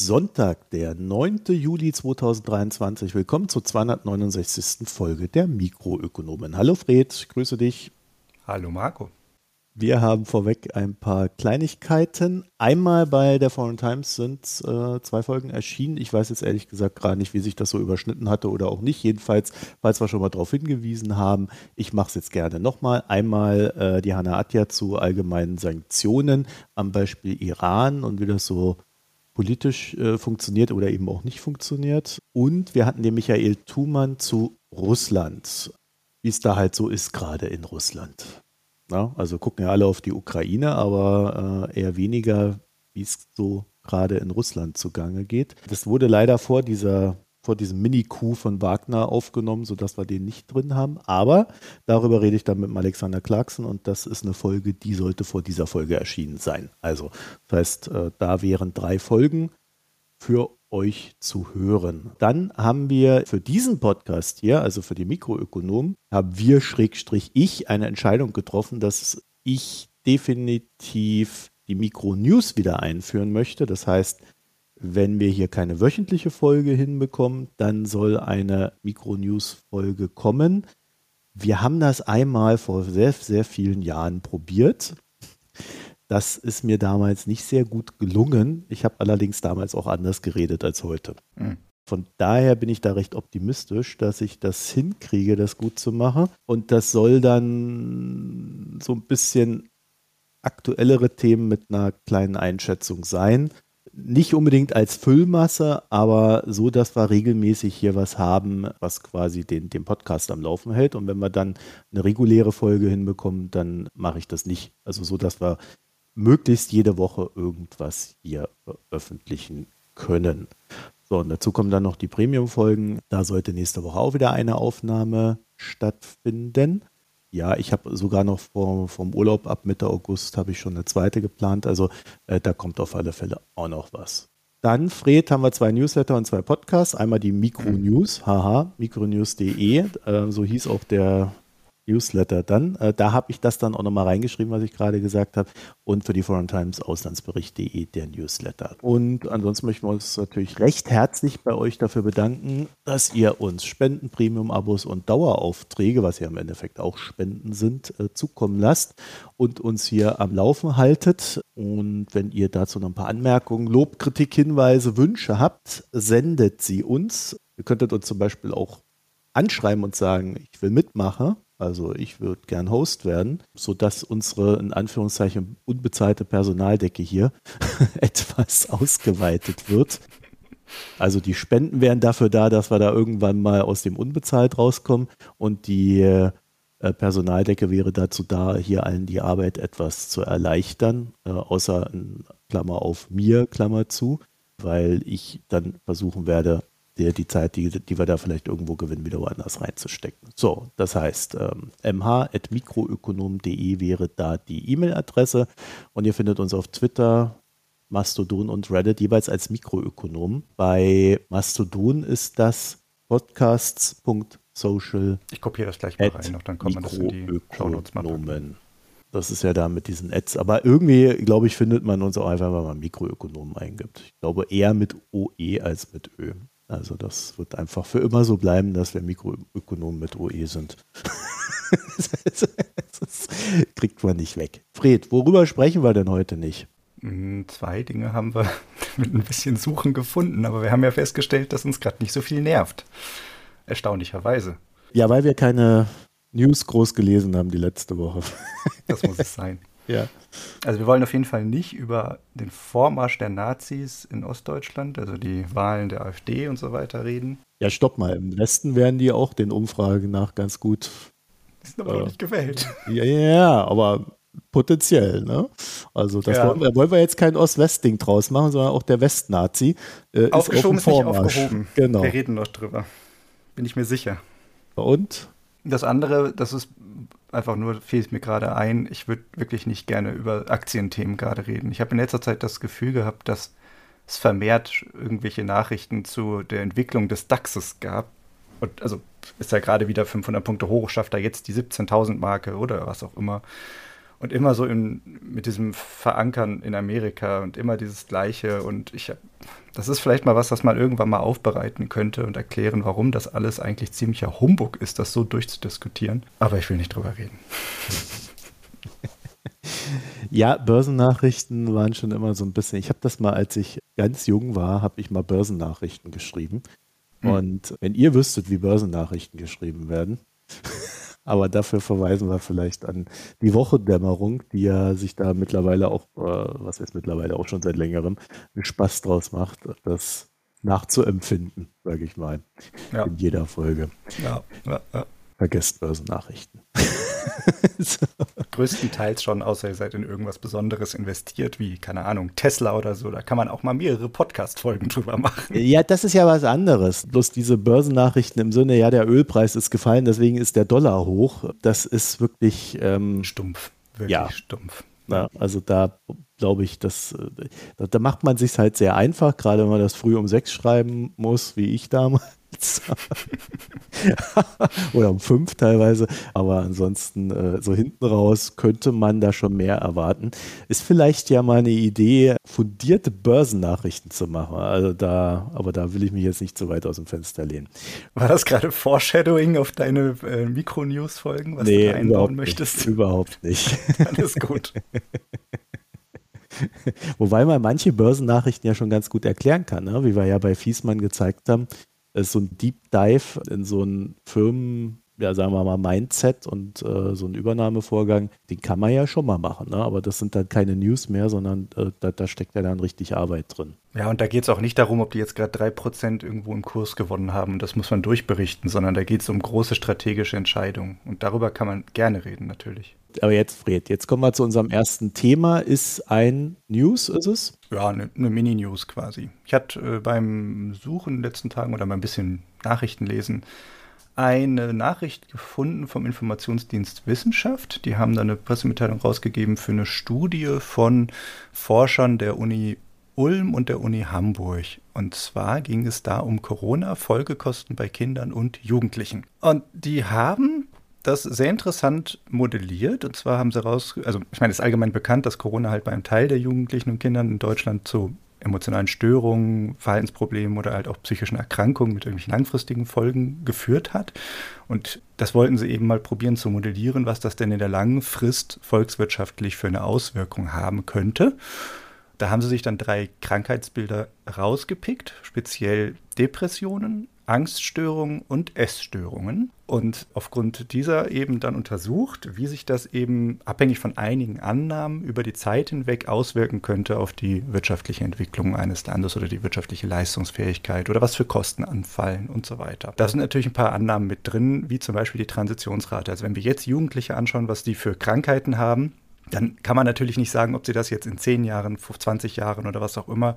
Ist Sonntag, der 9. Juli 2023. Willkommen zur 269. Folge der Mikroökonomen. Hallo Fred, ich grüße dich. Hallo Marco. Wir haben vorweg ein paar Kleinigkeiten. Einmal bei der Foreign Times sind äh, zwei Folgen erschienen. Ich weiß jetzt ehrlich gesagt gerade nicht, wie sich das so überschnitten hatte oder auch nicht. Jedenfalls, falls wir schon mal darauf hingewiesen haben, ich mache es jetzt gerne nochmal. Einmal äh, die Hanna Atja zu allgemeinen Sanktionen am Beispiel Iran und wie das so politisch äh, funktioniert oder eben auch nicht funktioniert. Und wir hatten den Michael Thumann zu Russland, wie es da halt so ist gerade in Russland. Ja, also gucken ja alle auf die Ukraine, aber äh, eher weniger, wie es so gerade in Russland zugange geht. Das wurde leider vor dieser vor diesem Mini-Coup von Wagner aufgenommen, sodass wir den nicht drin haben. Aber darüber rede ich dann mit Alexander Clarkson und das ist eine Folge, die sollte vor dieser Folge erschienen sein. Also, das heißt, äh, da wären drei Folgen für euch zu hören. Dann haben wir für diesen Podcast hier, also für die Mikroökonomen, haben wir Schrägstrich ich eine Entscheidung getroffen, dass ich definitiv die Mikro-News wieder einführen möchte. Das heißt, wenn wir hier keine wöchentliche Folge hinbekommen, dann soll eine Mikro-News-Folge kommen. Wir haben das einmal vor sehr, sehr vielen Jahren probiert. Das ist mir damals nicht sehr gut gelungen. Ich habe allerdings damals auch anders geredet als heute. Mhm. Von daher bin ich da recht optimistisch, dass ich das hinkriege, das gut zu machen. Und das soll dann so ein bisschen aktuellere Themen mit einer kleinen Einschätzung sein nicht unbedingt als Füllmasse, aber so, dass wir regelmäßig hier was haben, was quasi den, den Podcast am Laufen hält. Und wenn wir dann eine reguläre Folge hinbekommen, dann mache ich das nicht. Also so, dass wir möglichst jede Woche irgendwas hier veröffentlichen können. So, und dazu kommen dann noch die Premium-Folgen. Da sollte nächste Woche auch wieder eine Aufnahme stattfinden. Ja, ich habe sogar noch vor, vom Urlaub ab Mitte August habe ich schon eine zweite geplant. Also äh, da kommt auf alle Fälle auch noch was. Dann, Fred, haben wir zwei Newsletter und zwei Podcasts. Einmal die Mikro News, haha, mikronews.de, äh, so hieß auch der Newsletter dann. Äh, da habe ich das dann auch nochmal reingeschrieben, was ich gerade gesagt habe. Und für die Foreign Times Auslandsbericht.de der Newsletter. Und ansonsten möchten wir uns natürlich recht herzlich bei euch dafür bedanken, dass ihr uns Spenden, Premium-Abos und Daueraufträge, was ja im Endeffekt auch Spenden sind, äh, zukommen lasst und uns hier am Laufen haltet. Und wenn ihr dazu noch ein paar Anmerkungen, Lob, Kritik, Hinweise, Wünsche habt, sendet sie uns. Ihr könntet uns zum Beispiel auch anschreiben und sagen, ich will mitmachen. Also ich würde gern Host werden, sodass unsere in Anführungszeichen unbezahlte Personaldecke hier etwas ausgeweitet wird. Also die Spenden wären dafür da, dass wir da irgendwann mal aus dem Unbezahlt rauskommen und die äh, Personaldecke wäre dazu da, hier allen die Arbeit etwas zu erleichtern, äh, außer Klammer auf mir, Klammer zu, weil ich dann versuchen werde, der, die Zeit, die, die wir da vielleicht irgendwo gewinnen, wieder woanders reinzustecken. So, das heißt, ähm, mh.mikroökonom.de wäre da die E-Mail-Adresse und ihr findet uns auf Twitter, Mastodon und Reddit jeweils als Mikroökonom. Bei Mastodon ist das podcasts.social. Ich kopiere das gleich mal rein, noch dann kommt man das in die. Das ist ja da mit diesen Ads. Aber irgendwie, glaube ich, findet man uns auch einfach, wenn man Mikroökonomen eingibt. Ich glaube eher mit OE als mit Ö. Also das wird einfach für immer so bleiben, dass wir Mikroökonomen mit OE sind. das kriegt man nicht weg. Fred, worüber sprechen wir denn heute nicht? Hm, zwei Dinge haben wir mit ein bisschen Suchen gefunden, aber wir haben ja festgestellt, dass uns gerade nicht so viel nervt. Erstaunlicherweise. Ja, weil wir keine News groß gelesen haben die letzte Woche. Das muss es sein. Ja. Also wir wollen auf jeden Fall nicht über den Vormarsch der Nazis in Ostdeutschland, also die Wahlen der AfD und so weiter reden. Ja, stopp mal. Im Westen werden die auch den Umfragen nach ganz gut. Die sind aber äh, noch nicht gewählt. Ja, ja, aber potenziell, ne? Also das ja. wollen, wir, wollen, wir, jetzt kein Ost-West-Ding draus machen, sondern auch der Westnazi äh, Aufgeschoben ist, auf ist nicht aufgehoben. Genau. Wir reden noch drüber. Bin ich mir sicher. Und? Das andere, das ist einfach nur, fehlt mir gerade ein, ich würde wirklich nicht gerne über Aktienthemen gerade reden. Ich habe in letzter Zeit das Gefühl gehabt, dass es vermehrt irgendwelche Nachrichten zu der Entwicklung des DAXes gab. Und also ist ja gerade wieder 500 Punkte hoch, schafft er jetzt die 17.000 Marke oder was auch immer. Und immer so in, mit diesem Verankern in Amerika und immer dieses Gleiche. Und ich, das ist vielleicht mal was, das man irgendwann mal aufbereiten könnte und erklären, warum das alles eigentlich ziemlicher Humbug ist, das so durchzudiskutieren. Aber ich will nicht drüber reden. Ja, Börsennachrichten waren schon immer so ein bisschen. Ich habe das mal, als ich ganz jung war, habe ich mal Börsennachrichten geschrieben. Hm. Und wenn ihr wüsstet, wie Börsennachrichten geschrieben werden, aber dafür verweisen wir vielleicht an die Wochendämmerung, die ja sich da mittlerweile auch, äh, was ist mittlerweile auch schon seit längerem, einen Spaß draus macht, das nachzuempfinden, sage ich mal, ja. in jeder Folge. Ja, ja, ja. Vergesst Börsennachrichten. so. Größtenteils schon, außer ihr seid in irgendwas Besonderes investiert, wie, keine Ahnung, Tesla oder so. Da kann man auch mal mehrere Podcast-Folgen drüber machen. Ja, das ist ja was anderes. Bloß diese Börsennachrichten im Sinne, ja, der Ölpreis ist gefallen, deswegen ist der Dollar hoch. Das ist wirklich ähm, stumpf. Wirklich ja. stumpf. Ja, also da glaube ich, dass, da, da macht man sich halt sehr einfach, gerade wenn man das früh um sechs schreiben muss, wie ich damals. Oder um fünf teilweise. Aber ansonsten, äh, so hinten raus könnte man da schon mehr erwarten. Ist vielleicht ja mal eine Idee, fundierte Börsennachrichten zu machen. Also da, aber da will ich mich jetzt nicht zu weit aus dem Fenster lehnen. War das gerade Foreshadowing auf deine äh, Mikro-News-Folgen, was nee, du da einbauen möchtest? Nicht, überhaupt nicht. Ist gut. Wobei man manche Börsennachrichten ja schon ganz gut erklären kann, ne? wie wir ja bei Fiesmann gezeigt haben ist so ein Deep Dive in so einen Firmen, ja, sagen wir mal, Mindset und äh, so einen Übernahmevorgang, den kann man ja schon mal machen, ne? aber das sind dann keine News mehr, sondern äh, da, da, steckt ja dann richtig Arbeit drin. Ja, und da geht es auch nicht darum, ob die jetzt gerade 3% irgendwo im Kurs gewonnen haben, das muss man durchberichten, sondern da geht es um große strategische Entscheidungen und darüber kann man gerne reden natürlich. Aber jetzt, Fred, jetzt kommen wir zu unserem ersten Thema. Ist ein News, ist es? Ja, eine, eine Mini-News quasi. Ich hatte äh, beim Suchen in den letzten Tagen oder mal ein bisschen Nachrichten lesen, eine Nachricht gefunden vom Informationsdienst Wissenschaft. Die haben da eine Pressemitteilung rausgegeben für eine Studie von Forschern der Uni Ulm und der Uni Hamburg. Und zwar ging es da um Corona-Folgekosten bei Kindern und Jugendlichen. Und die haben das sehr interessant modelliert. Und zwar haben sie raus, also ich meine, es ist allgemein bekannt, dass Corona halt bei einem Teil der Jugendlichen und Kindern in Deutschland zu emotionalen Störungen, Verhaltensproblemen oder halt auch psychischen Erkrankungen mit irgendwelchen langfristigen Folgen geführt hat. Und das wollten sie eben mal probieren zu modellieren, was das denn in der langen Frist volkswirtschaftlich für eine Auswirkung haben könnte. Da haben sie sich dann drei Krankheitsbilder rausgepickt, speziell Depressionen, Angststörungen und Essstörungen und aufgrund dieser eben dann untersucht, wie sich das eben abhängig von einigen Annahmen über die Zeit hinweg auswirken könnte auf die wirtschaftliche Entwicklung eines Landes oder die wirtschaftliche Leistungsfähigkeit oder was für Kosten anfallen und so weiter. Da sind natürlich ein paar Annahmen mit drin, wie zum Beispiel die Transitionsrate. Also wenn wir jetzt Jugendliche anschauen, was die für Krankheiten haben, dann kann man natürlich nicht sagen, ob sie das jetzt in 10 Jahren, 20 Jahren oder was auch immer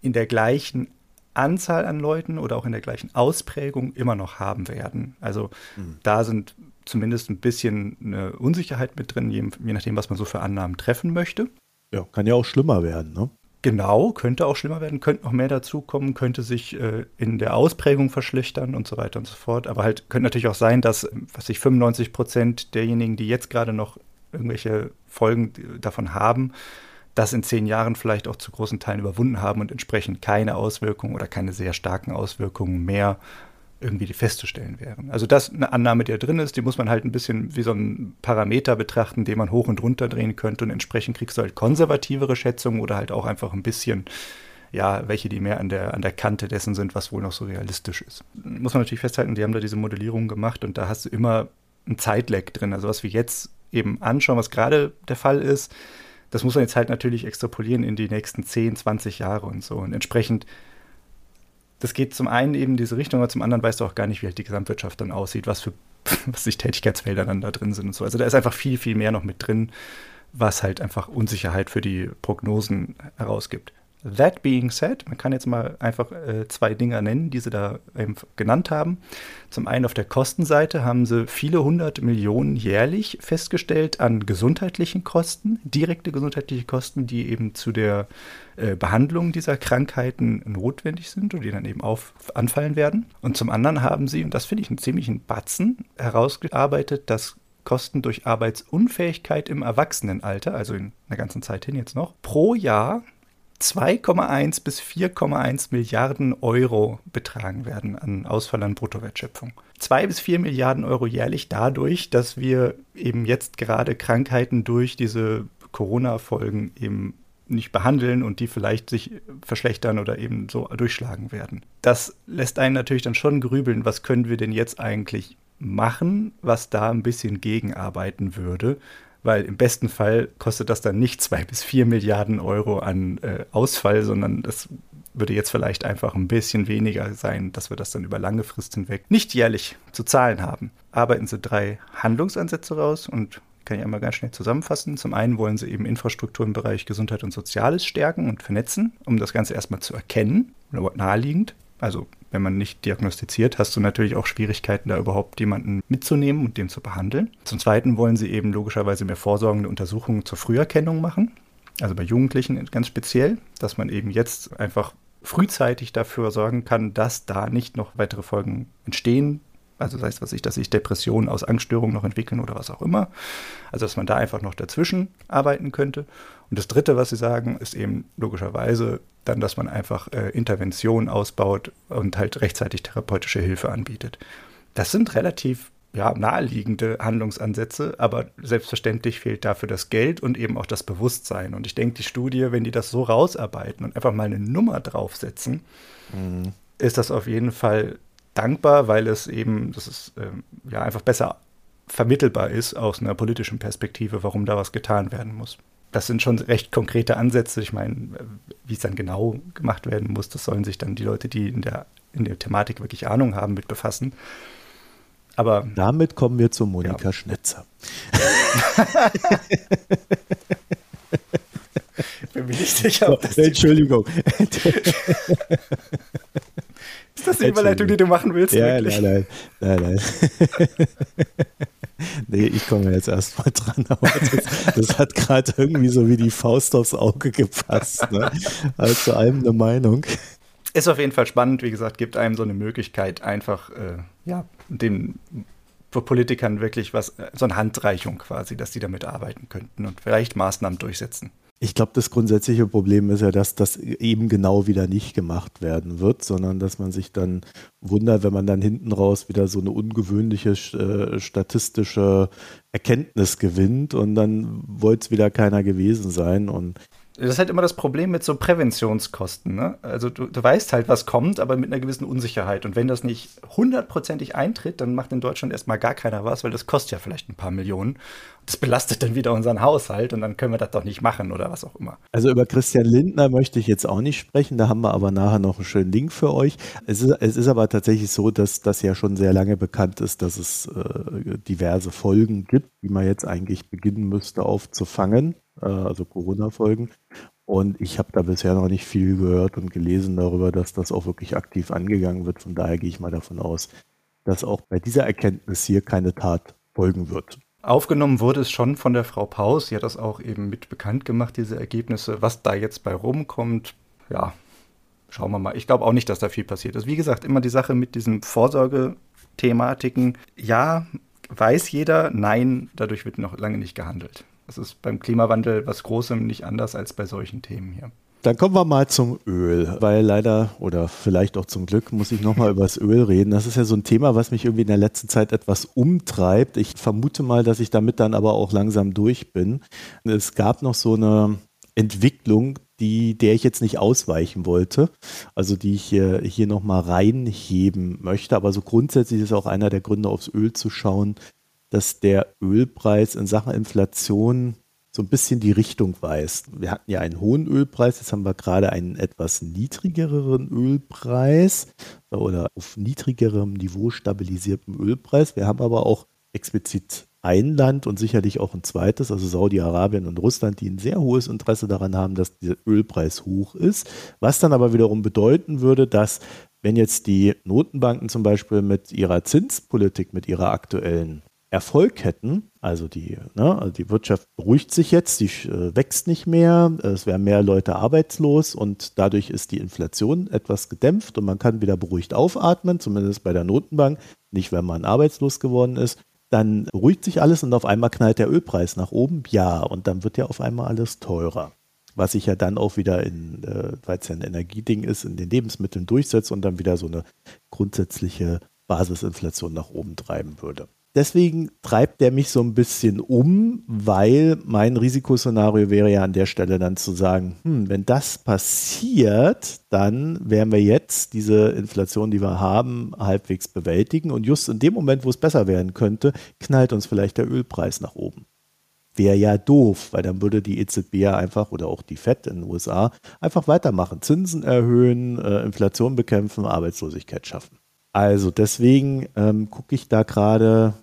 in der gleichen Anzahl an Leuten oder auch in der gleichen Ausprägung immer noch haben werden. Also mhm. da sind zumindest ein bisschen eine Unsicherheit mit drin, je, je, nachdem, was man so für Annahmen treffen möchte. Ja, kann ja auch schlimmer werden, ne? Genau, könnte auch schlimmer werden, könnte noch mehr dazukommen, könnte sich äh, in der Ausprägung verschlechtern und so weiter und so fort. Aber halt könnte natürlich auch sein, dass, was sich 95 Prozent derjenigen, die jetzt gerade noch irgendwelche Folgen davon haben, das in zehn Jahren vielleicht auch zu großen Teilen überwunden haben und entsprechend keine Auswirkungen oder keine sehr starken Auswirkungen mehr irgendwie festzustellen wären. Also das eine Annahme, die da drin ist, die muss man halt ein bisschen wie so ein Parameter betrachten, den man hoch und runter drehen könnte und entsprechend kriegst du halt konservativere Schätzungen oder halt auch einfach ein bisschen, ja, welche, die mehr an der, an der Kante dessen sind, was wohl noch so realistisch ist. Muss man natürlich festhalten, die haben da diese Modellierung gemacht und da hast du immer ein Zeitlag drin. Also was wir jetzt eben anschauen, was gerade der Fall ist, das muss man jetzt halt natürlich extrapolieren in die nächsten 10, 20 Jahre und so. Und entsprechend, das geht zum einen eben in diese Richtung, aber zum anderen weißt du auch gar nicht, wie halt die Gesamtwirtschaft dann aussieht, was für was sich Tätigkeitsfelder dann da drin sind und so. Also da ist einfach viel, viel mehr noch mit drin, was halt einfach Unsicherheit für die Prognosen herausgibt. That being said, man kann jetzt mal einfach äh, zwei Dinge nennen, die sie da eben genannt haben. Zum einen auf der Kostenseite haben sie viele hundert Millionen jährlich festgestellt an gesundheitlichen Kosten, direkte gesundheitliche Kosten, die eben zu der äh, Behandlung dieser Krankheiten notwendig sind und die dann eben auf, anfallen werden. Und zum anderen haben sie, und das finde ich einen ziemlichen Batzen, herausgearbeitet, dass kosten durch Arbeitsunfähigkeit im Erwachsenenalter, also in einer ganzen Zeit hin jetzt noch, pro Jahr 2,1 bis 4,1 Milliarden Euro betragen werden an Ausfall an Bruttowertschöpfung. 2 bis 4 Milliarden Euro jährlich dadurch, dass wir eben jetzt gerade Krankheiten durch diese Corona-Folgen eben nicht behandeln und die vielleicht sich verschlechtern oder eben so durchschlagen werden. Das lässt einen natürlich dann schon grübeln, was können wir denn jetzt eigentlich machen, was da ein bisschen gegenarbeiten würde, weil im besten Fall kostet das dann nicht zwei bis vier Milliarden Euro an äh, Ausfall, sondern das würde jetzt vielleicht einfach ein bisschen weniger sein, dass wir das dann über lange Frist hinweg nicht jährlich zu zahlen haben. Arbeiten Sie drei Handlungsansätze raus und kann ich einmal ganz schnell zusammenfassen. Zum einen wollen sie eben Infrastruktur im Bereich Gesundheit und Soziales stärken und vernetzen, um das Ganze erstmal zu erkennen, naheliegend. Also wenn man nicht diagnostiziert, hast du natürlich auch Schwierigkeiten, da überhaupt jemanden mitzunehmen und den zu behandeln. Zum Zweiten wollen sie eben logischerweise mehr vorsorgende Untersuchungen zur Früherkennung machen. Also bei Jugendlichen ganz speziell, dass man eben jetzt einfach frühzeitig dafür sorgen kann, dass da nicht noch weitere Folgen entstehen. Also das heißt, was ich, dass sich Depressionen aus Angststörungen noch entwickeln oder was auch immer. Also dass man da einfach noch dazwischen arbeiten könnte. Und das Dritte, was Sie sagen, ist eben logischerweise dann, dass man einfach äh, Intervention ausbaut und halt rechtzeitig therapeutische Hilfe anbietet. Das sind relativ ja, naheliegende Handlungsansätze, aber selbstverständlich fehlt dafür das Geld und eben auch das Bewusstsein. Und ich denke, die Studie, wenn die das so rausarbeiten und einfach mal eine Nummer draufsetzen, mhm. ist das auf jeden Fall dankbar, weil es eben, das ist ähm, ja einfach besser vermittelbar ist aus einer politischen Perspektive, warum da was getan werden muss das sind schon recht konkrete Ansätze. Ich meine, wie es dann genau gemacht werden muss, das sollen sich dann die Leute, die in der, in der Thematik wirklich Ahnung haben, mit befassen. Aber damit kommen wir zu Monika ja. Schnitzer. ich bin mir nicht sicher, ob das Entschuldigung. Ist das die Überleitung, die du machen willst? Ja, wirklich? nein, nein, nein, nein. nee, ich komme jetzt erstmal dran, aber das, das hat gerade irgendwie so wie die Faust aufs Auge gepasst. Ne? Also allem eine Meinung. Ist auf jeden Fall spannend, wie gesagt, gibt einem so eine Möglichkeit, einfach äh, ja, den Politikern wirklich was, so eine Handreichung quasi, dass die damit arbeiten könnten und vielleicht Maßnahmen durchsetzen. Ich glaube, das grundsätzliche Problem ist ja, dass das eben genau wieder nicht gemacht werden wird, sondern dass man sich dann wundert, wenn man dann hinten raus wieder so eine ungewöhnliche äh, statistische Erkenntnis gewinnt und dann wollte es wieder keiner gewesen sein. Und das ist halt immer das Problem mit so Präventionskosten. Ne? Also du, du weißt halt, was kommt, aber mit einer gewissen Unsicherheit. Und wenn das nicht hundertprozentig eintritt, dann macht in Deutschland erstmal gar keiner was, weil das kostet ja vielleicht ein paar Millionen. Das belastet dann wieder unseren Haushalt und dann können wir das doch nicht machen oder was auch immer. Also über Christian Lindner möchte ich jetzt auch nicht sprechen, da haben wir aber nachher noch einen schönen Link für euch. Es ist, es ist aber tatsächlich so, dass das ja schon sehr lange bekannt ist, dass es äh, diverse Folgen gibt, die man jetzt eigentlich beginnen müsste aufzufangen äh, also Corona-Folgen. Und ich habe da bisher noch nicht viel gehört und gelesen darüber, dass das auch wirklich aktiv angegangen wird. Von daher gehe ich mal davon aus, dass auch bei dieser Erkenntnis hier keine Tat folgen wird. Aufgenommen wurde es schon von der Frau Paus. Sie hat das auch eben mit bekannt gemacht, diese Ergebnisse. Was da jetzt bei rumkommt, ja, schauen wir mal. Ich glaube auch nicht, dass da viel passiert ist. Wie gesagt, immer die Sache mit diesen Vorsorgethematiken. Ja, weiß jeder, nein, dadurch wird noch lange nicht gehandelt. Das ist beim Klimawandel was Großem nicht anders als bei solchen Themen hier. Dann kommen wir mal zum Öl, weil leider oder vielleicht auch zum Glück muss ich nochmal über das Öl reden. Das ist ja so ein Thema, was mich irgendwie in der letzten Zeit etwas umtreibt. Ich vermute mal, dass ich damit dann aber auch langsam durch bin. Es gab noch so eine Entwicklung, die, der ich jetzt nicht ausweichen wollte, also die ich hier, hier nochmal reinheben möchte. Aber so grundsätzlich ist auch einer der Gründe, aufs Öl zu schauen, dass der Ölpreis in Sachen Inflation so ein bisschen die Richtung weist. Wir hatten ja einen hohen Ölpreis, jetzt haben wir gerade einen etwas niedrigeren Ölpreis oder auf niedrigerem Niveau stabilisierten Ölpreis. Wir haben aber auch explizit ein Land und sicherlich auch ein zweites, also Saudi-Arabien und Russland, die ein sehr hohes Interesse daran haben, dass der Ölpreis hoch ist. Was dann aber wiederum bedeuten würde, dass wenn jetzt die Notenbanken zum Beispiel mit ihrer Zinspolitik, mit ihrer aktuellen Erfolg hätten, also die, ne, also die Wirtschaft beruhigt sich jetzt, die äh, wächst nicht mehr, es werden mehr Leute arbeitslos und dadurch ist die Inflation etwas gedämpft und man kann wieder beruhigt aufatmen, zumindest bei der Notenbank, nicht wenn man arbeitslos geworden ist, dann beruhigt sich alles und auf einmal knallt der Ölpreis nach oben. Ja, und dann wird ja auf einmal alles teurer. Was sich ja dann auch wieder in, äh, weil es ja ein Energieding ist, in den Lebensmitteln durchsetzt und dann wieder so eine grundsätzliche Basisinflation nach oben treiben würde deswegen treibt der mich so ein bisschen um, weil mein Risikoszenario wäre ja an der Stelle dann zu sagen, hm, wenn das passiert, dann werden wir jetzt diese Inflation, die wir haben, halbwegs bewältigen. Und just in dem Moment, wo es besser werden könnte, knallt uns vielleicht der Ölpreis nach oben. Wäre ja doof, weil dann würde die EZB ja einfach oder auch die FED in den USA einfach weitermachen. Zinsen erhöhen, äh, Inflation bekämpfen, Arbeitslosigkeit schaffen. Also deswegen ähm, gucke ich da gerade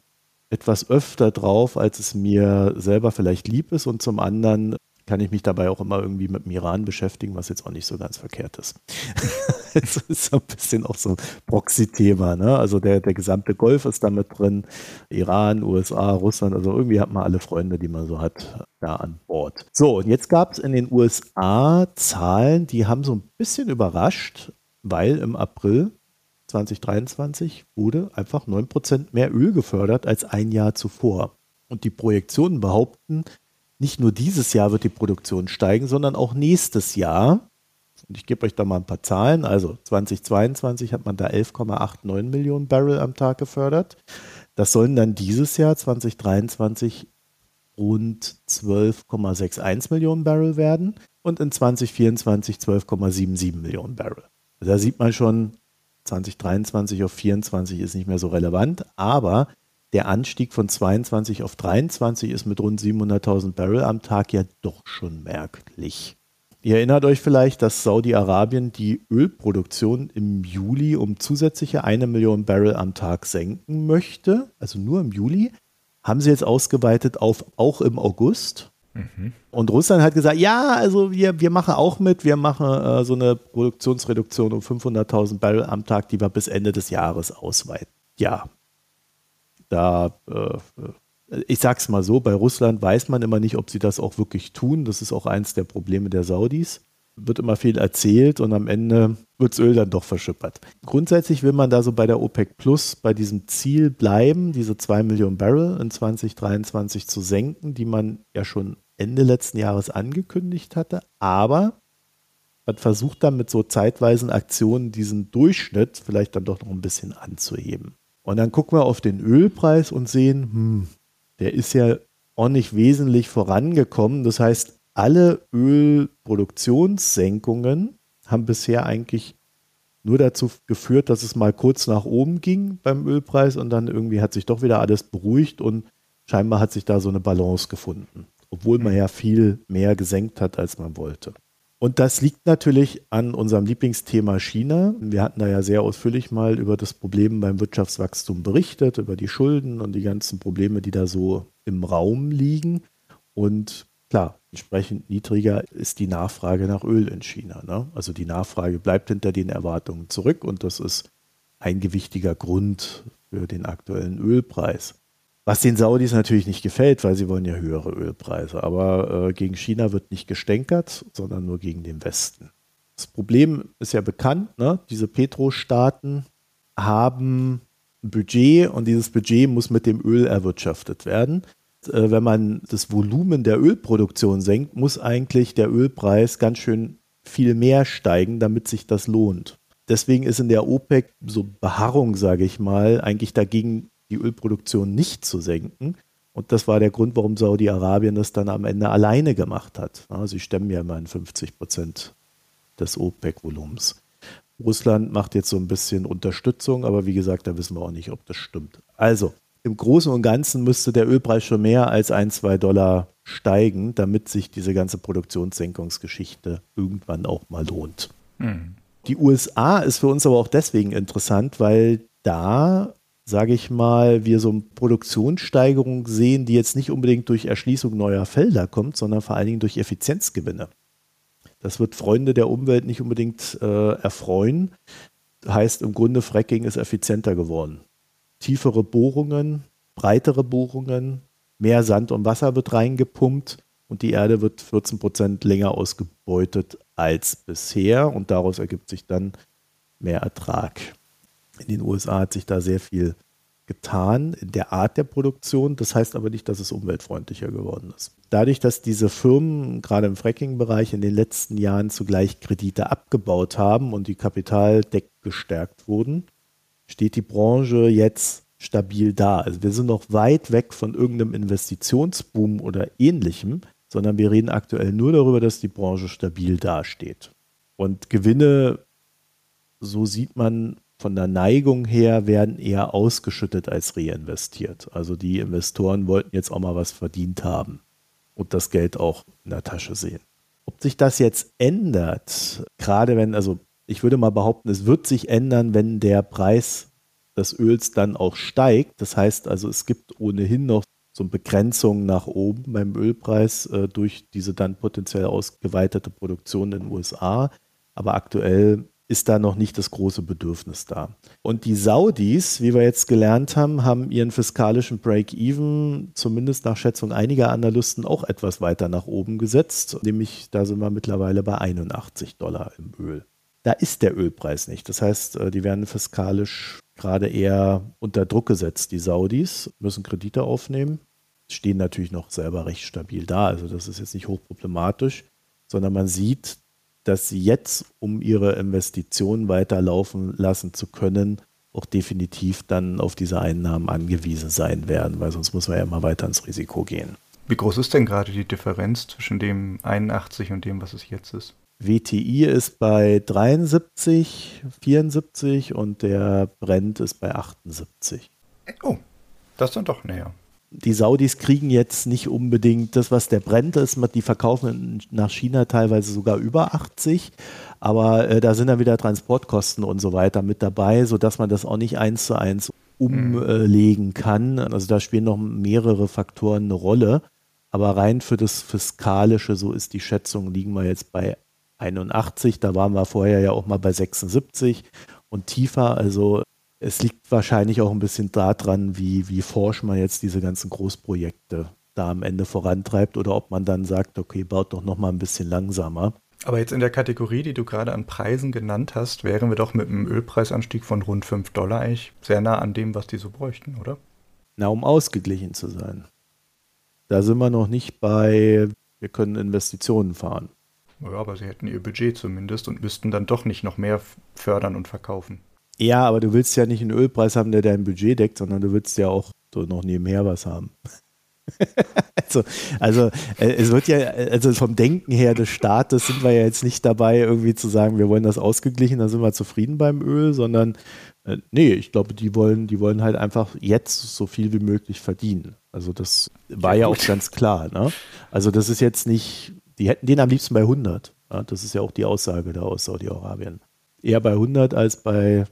etwas öfter drauf, als es mir selber vielleicht lieb ist. Und zum anderen kann ich mich dabei auch immer irgendwie mit dem Iran beschäftigen, was jetzt auch nicht so ganz verkehrt ist. das ist so ein bisschen auch so ein Proxy-Thema. Ne? Also der, der gesamte Golf ist da mit drin. Iran, USA, Russland, also irgendwie hat man alle Freunde, die man so hat, da an Bord. So, und jetzt gab es in den USA Zahlen, die haben so ein bisschen überrascht, weil im April 2023 wurde einfach 9% mehr Öl gefördert als ein Jahr zuvor. Und die Projektionen behaupten, nicht nur dieses Jahr wird die Produktion steigen, sondern auch nächstes Jahr. Und ich gebe euch da mal ein paar Zahlen. Also 2022 hat man da 11,89 Millionen Barrel am Tag gefördert. Das sollen dann dieses Jahr 2023 rund 12,61 Millionen Barrel werden und in 2024 12,77 Millionen Barrel. Da sieht man schon, 2023 auf 24 ist nicht mehr so relevant, aber der Anstieg von 22 auf 23 ist mit rund 700.000 Barrel am Tag ja doch schon merklich. Ihr erinnert euch vielleicht, dass Saudi-Arabien die Ölproduktion im Juli um zusätzliche eine Million Barrel am Tag senken möchte, also nur im Juli. Haben sie jetzt ausgeweitet auf auch im August. Mhm. Und Russland hat gesagt, ja, also wir, wir machen auch mit, wir machen äh, so eine Produktionsreduktion um 500.000 Barrel am Tag, die wir bis Ende des Jahres ausweiten. Ja, da, äh, ich sag's mal so, bei Russland weiß man immer nicht, ob sie das auch wirklich tun. Das ist auch eins der Probleme der Saudis. Wird immer viel erzählt und am Ende wird das Öl dann doch verschippert. Grundsätzlich will man da so bei der OPEC Plus bei diesem Ziel bleiben, diese 2 Millionen Barrel in 2023 zu senken, die man ja schon Ende letzten Jahres angekündigt hatte, aber man versucht dann mit so zeitweisen Aktionen diesen Durchschnitt vielleicht dann doch noch ein bisschen anzuheben. Und dann gucken wir auf den Ölpreis und sehen, hm, der ist ja nicht wesentlich vorangekommen. Das heißt, alle Ölproduktionssenkungen haben bisher eigentlich nur dazu geführt, dass es mal kurz nach oben ging beim Ölpreis und dann irgendwie hat sich doch wieder alles beruhigt und scheinbar hat sich da so eine Balance gefunden obwohl man ja viel mehr gesenkt hat, als man wollte. Und das liegt natürlich an unserem Lieblingsthema China. Wir hatten da ja sehr ausführlich mal über das Problem beim Wirtschaftswachstum berichtet, über die Schulden und die ganzen Probleme, die da so im Raum liegen. Und klar, entsprechend niedriger ist die Nachfrage nach Öl in China. Ne? Also die Nachfrage bleibt hinter den Erwartungen zurück und das ist ein gewichtiger Grund für den aktuellen Ölpreis. Was den Saudis natürlich nicht gefällt, weil sie wollen ja höhere Ölpreise. Aber äh, gegen China wird nicht gestänkert, sondern nur gegen den Westen. Das Problem ist ja bekannt, ne? diese Petrostaaten haben ein Budget und dieses Budget muss mit dem Öl erwirtschaftet werden. Äh, wenn man das Volumen der Ölproduktion senkt, muss eigentlich der Ölpreis ganz schön viel mehr steigen, damit sich das lohnt. Deswegen ist in der OPEC so Beharrung, sage ich mal, eigentlich dagegen die Ölproduktion nicht zu senken. Und das war der Grund, warum Saudi-Arabien das dann am Ende alleine gemacht hat. sie stemmen ja immerhin 50 Prozent des OPEC-Volumens. Russland macht jetzt so ein bisschen Unterstützung, aber wie gesagt, da wissen wir auch nicht, ob das stimmt. Also, im Großen und Ganzen müsste der Ölpreis schon mehr als ein, zwei Dollar steigen, damit sich diese ganze Produktionssenkungsgeschichte irgendwann auch mal lohnt. Mhm. Die USA ist für uns aber auch deswegen interessant, weil da sage ich mal, wir so eine Produktionssteigerung sehen, die jetzt nicht unbedingt durch Erschließung neuer Felder kommt, sondern vor allen Dingen durch Effizienzgewinne. Das wird Freunde der Umwelt nicht unbedingt äh, erfreuen. Heißt im Grunde, Fracking ist effizienter geworden. Tiefere Bohrungen, breitere Bohrungen, mehr Sand und Wasser wird reingepumpt und die Erde wird 14 Prozent länger ausgebeutet als bisher und daraus ergibt sich dann mehr Ertrag in den USA hat sich da sehr viel getan in der Art der Produktion. Das heißt aber nicht, dass es umweltfreundlicher geworden ist. Dadurch, dass diese Firmen gerade im Fracking-Bereich in den letzten Jahren zugleich Kredite abgebaut haben und die Kapitaldeck gestärkt wurden, steht die Branche jetzt stabil da. Also wir sind noch weit weg von irgendeinem Investitionsboom oder ähnlichem, sondern wir reden aktuell nur darüber, dass die Branche stabil dasteht. Und Gewinne, so sieht man von der Neigung her, werden eher ausgeschüttet als reinvestiert. Also die Investoren wollten jetzt auch mal was verdient haben und das Geld auch in der Tasche sehen. Ob sich das jetzt ändert, gerade wenn, also ich würde mal behaupten, es wird sich ändern, wenn der Preis des Öls dann auch steigt. Das heißt also, es gibt ohnehin noch so Begrenzungen nach oben beim Ölpreis äh, durch diese dann potenziell ausgeweitete Produktion in den USA. Aber aktuell ist da noch nicht das große Bedürfnis da. Und die Saudis, wie wir jetzt gelernt haben, haben ihren fiskalischen Break-Even zumindest nach Schätzung einiger Analysten auch etwas weiter nach oben gesetzt, nämlich da sind wir mittlerweile bei 81 Dollar im Öl. Da ist der Ölpreis nicht. Das heißt, äh, die werden fiskalisch gerade eher unter Druck gesetzt. Die Saudis müssen Kredite aufnehmen, stehen natürlich noch selber recht stabil da. Also das ist jetzt nicht hochproblematisch, sondern man sieht, dass sie jetzt, um ihre Investitionen weiterlaufen lassen zu können, auch definitiv dann auf diese Einnahmen angewiesen sein werden, weil sonst muss man ja immer weiter ins Risiko gehen. Wie groß ist denn gerade die Differenz zwischen dem 81 und dem, was es jetzt ist? WTI ist bei 73, 74 und der Brent ist bei 78. Oh, das ist dann doch näher die Saudis kriegen jetzt nicht unbedingt das, was der Brent ist. Die verkaufen nach China teilweise sogar über 80. Aber äh, da sind dann wieder Transportkosten und so weiter mit dabei, sodass man das auch nicht eins zu eins umlegen kann. Also da spielen noch mehrere Faktoren eine Rolle. Aber rein für das Fiskalische, so ist die Schätzung, liegen wir jetzt bei 81. Da waren wir vorher ja auch mal bei 76 und tiefer. Also es liegt wahrscheinlich auch ein bisschen daran, wie, wie forsch man jetzt diese ganzen Großprojekte da am Ende vorantreibt oder ob man dann sagt, okay, baut doch noch mal ein bisschen langsamer. Aber jetzt in der Kategorie, die du gerade an Preisen genannt hast, wären wir doch mit einem Ölpreisanstieg von rund 5 Dollar eigentlich sehr nah an dem, was die so bräuchten, oder? Na, um ausgeglichen zu sein. Da sind wir noch nicht bei, wir können Investitionen fahren. Ja, aber sie hätten ihr Budget zumindest und müssten dann doch nicht noch mehr fördern und verkaufen. Ja, aber du willst ja nicht einen Ölpreis haben, der dein Budget deckt, sondern du willst ja auch so noch nebenher was haben. also, also äh, es wird ja, also vom Denken her des Staates sind wir ja jetzt nicht dabei, irgendwie zu sagen, wir wollen das ausgeglichen, dann sind wir zufrieden beim Öl, sondern äh, nee, ich glaube, die wollen, die wollen halt einfach jetzt so viel wie möglich verdienen. Also das war ja, ja auch ganz klar. Ne? Also das ist jetzt nicht, die hätten den am liebsten bei 100. Ja? Das ist ja auch die Aussage da aus Saudi-Arabien. Eher bei 100 als bei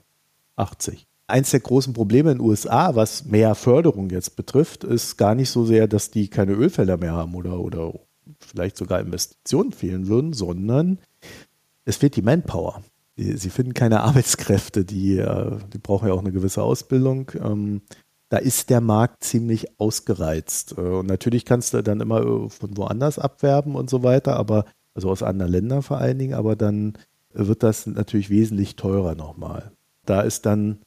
80. Eins der großen Probleme in den USA, was mehr Förderung jetzt betrifft, ist gar nicht so sehr, dass die keine Ölfelder mehr haben oder, oder vielleicht sogar Investitionen fehlen würden, sondern es fehlt die Manpower. Sie finden keine Arbeitskräfte, die, äh, die brauchen ja auch eine gewisse Ausbildung. Da ist der Markt ziemlich ausgereizt. Äh, und natürlich kannst du dann immer äh, von woanders abwerben und so weiter, aber also aus anderen Ländern vor allen Dingen, aber dann wird das natürlich wesentlich teurer nochmal da ist dann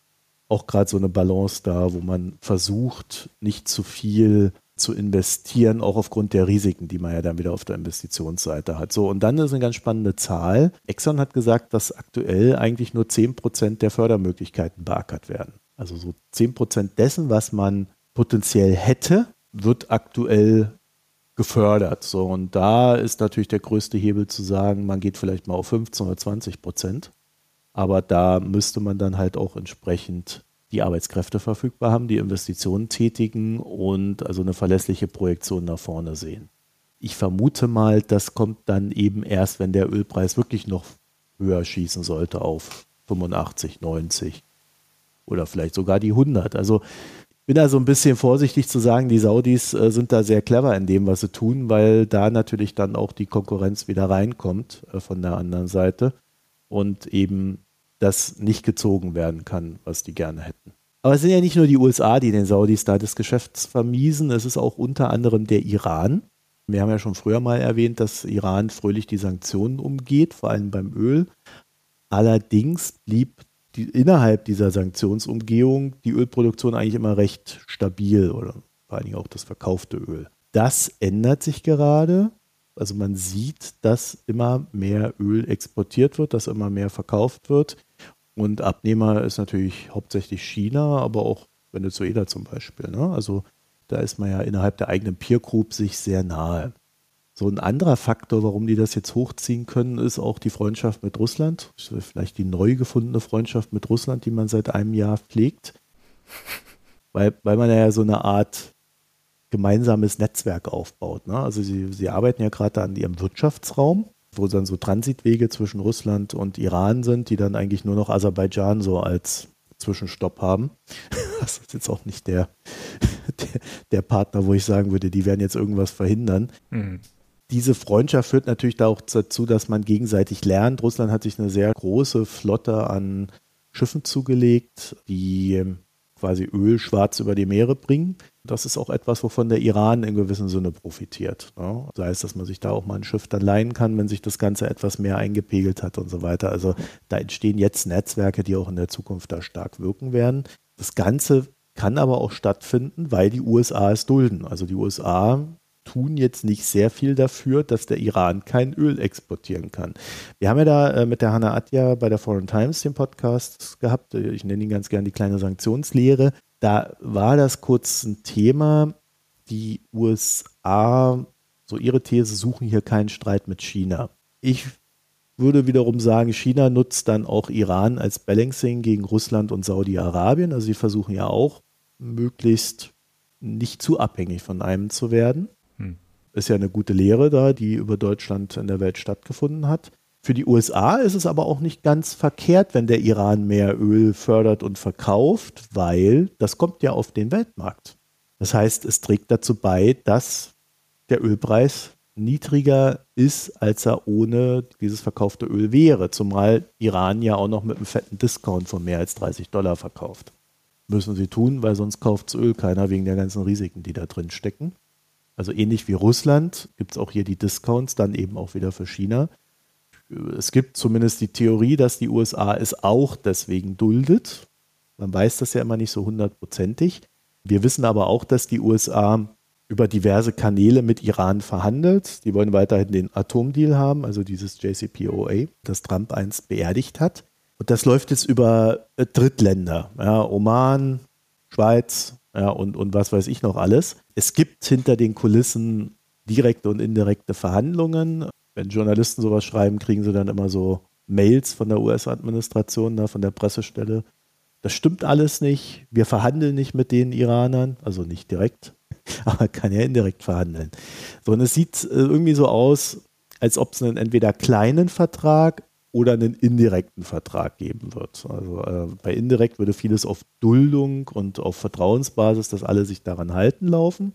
auch gerade so eine Balance da, wo man versucht, nicht zu viel zu investieren, auch aufgrund der Risiken, die man ja dann wieder auf der Investitionsseite hat. So, und dann ist eine ganz spannende Zahl. Exxon hat gesagt, dass aktuell eigentlich nur 10% der Fördermöglichkeiten beackert werden. Also so 10% dessen, was man potenziell hätte, wird aktuell gefördert. So, und da ist natürlich der größte Hebel zu sagen, man geht vielleicht mal auf 15 oder 20 Prozent aber da müsste man dann halt auch entsprechend die Arbeitskräfte verfügbar haben, die Investitionen tätigen und also eine verlässliche Projektion nach vorne sehen. Ich vermute mal, das kommt dann eben erst, wenn der Ölpreis wirklich noch höher schießen sollte auf 85, 90 oder vielleicht sogar die 100. Also bin da so ein bisschen vorsichtig zu sagen, die Saudis äh, sind da sehr clever in dem, was sie tun, weil da natürlich dann auch die Konkurrenz wieder reinkommt äh, von der anderen Seite und eben das nicht gezogen werden kann, was die gerne hätten. Aber es sind ja nicht nur die USA, die den Saudis da des Geschäfts vermiesen, es ist auch unter anderem der Iran. Wir haben ja schon früher mal erwähnt, dass Iran fröhlich die Sanktionen umgeht, vor allem beim Öl. Allerdings blieb die, innerhalb dieser Sanktionsumgehung die Ölproduktion eigentlich immer recht stabil oder vor allen Dingen auch das verkaufte Öl. Das ändert sich gerade. Also man sieht, dass immer mehr Öl exportiert wird, dass immer mehr verkauft wird. Und Abnehmer ist natürlich hauptsächlich China, aber auch Venezuela zum Beispiel. Ne? Also da ist man ja innerhalb der eigenen Peer Group sich sehr nahe. So ein anderer Faktor, warum die das jetzt hochziehen können, ist auch die Freundschaft mit Russland. Vielleicht die neu gefundene Freundschaft mit Russland, die man seit einem Jahr pflegt. Weil, weil man ja so eine Art gemeinsames Netzwerk aufbaut. Ne? Also sie, sie arbeiten ja gerade an ihrem Wirtschaftsraum, wo dann so Transitwege zwischen Russland und Iran sind, die dann eigentlich nur noch Aserbaidschan so als Zwischenstopp haben. Das ist jetzt auch nicht der, der, der Partner, wo ich sagen würde, die werden jetzt irgendwas verhindern. Mhm. Diese Freundschaft führt natürlich auch dazu, dass man gegenseitig lernt. Russland hat sich eine sehr große Flotte an Schiffen zugelegt, die quasi Öl schwarz über die Meere bringen. Das ist auch etwas, wovon der Iran in gewissem Sinne profitiert. Ne? Sei es, dass man sich da auch mal ein Schiff dann leihen kann, wenn sich das Ganze etwas mehr eingepegelt hat und so weiter. Also da entstehen jetzt Netzwerke, die auch in der Zukunft da stark wirken werden. Das Ganze kann aber auch stattfinden, weil die USA es dulden. Also die USA tun jetzt nicht sehr viel dafür, dass der Iran kein Öl exportieren kann. Wir haben ja da äh, mit der Hanna Atja bei der Foreign Times den Podcast gehabt. Ich nenne ihn ganz gern die kleine Sanktionslehre. Da war das kurz ein Thema. Die USA, so ihre These, suchen hier keinen Streit mit China. Ich würde wiederum sagen, China nutzt dann auch Iran als Balancing gegen Russland und Saudi-Arabien. Also sie versuchen ja auch möglichst nicht zu abhängig von einem zu werden. Ist ja eine gute Lehre da, die über Deutschland in der Welt stattgefunden hat. Für die USA ist es aber auch nicht ganz verkehrt, wenn der Iran mehr Öl fördert und verkauft, weil das kommt ja auf den Weltmarkt. Das heißt, es trägt dazu bei, dass der Ölpreis niedriger ist, als er ohne dieses verkaufte Öl wäre. Zumal Iran ja auch noch mit einem fetten Discount von mehr als 30 Dollar verkauft. Müssen sie tun, weil sonst kauft das Öl keiner wegen der ganzen Risiken, die da drin stecken. Also ähnlich wie Russland gibt es auch hier die Discounts, dann eben auch wieder für China. Es gibt zumindest die Theorie, dass die USA es auch deswegen duldet. Man weiß das ja immer nicht so hundertprozentig. Wir wissen aber auch, dass die USA über diverse Kanäle mit Iran verhandelt. Die wollen weiterhin den Atomdeal haben, also dieses JCPOA, das Trump einst beerdigt hat. Und das läuft jetzt über äh, Drittländer, ja, Oman, Schweiz ja, und, und was weiß ich noch alles. Es gibt hinter den Kulissen direkte und indirekte Verhandlungen. Wenn Journalisten sowas schreiben, kriegen sie dann immer so Mails von der US-Administration, von der Pressestelle. Das stimmt alles nicht. Wir verhandeln nicht mit den Iranern, also nicht direkt, aber kann ja indirekt verhandeln. So, und es sieht äh, irgendwie so aus, als ob es einen entweder kleinen Vertrag oder einen indirekten Vertrag geben wird. Also äh, bei indirekt würde vieles auf Duldung und auf Vertrauensbasis, dass alle sich daran halten, laufen.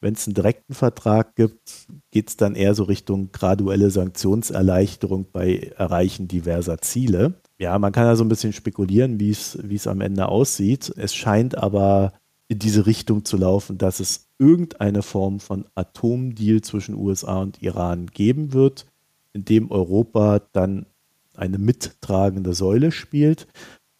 Wenn es einen direkten Vertrag gibt, geht es dann eher so Richtung graduelle Sanktionserleichterung bei Erreichen diverser Ziele. Ja, man kann da so ein bisschen spekulieren, wie es am Ende aussieht. Es scheint aber in diese Richtung zu laufen, dass es irgendeine Form von Atomdeal zwischen USA und Iran geben wird, in dem Europa dann eine mittragende Säule spielt.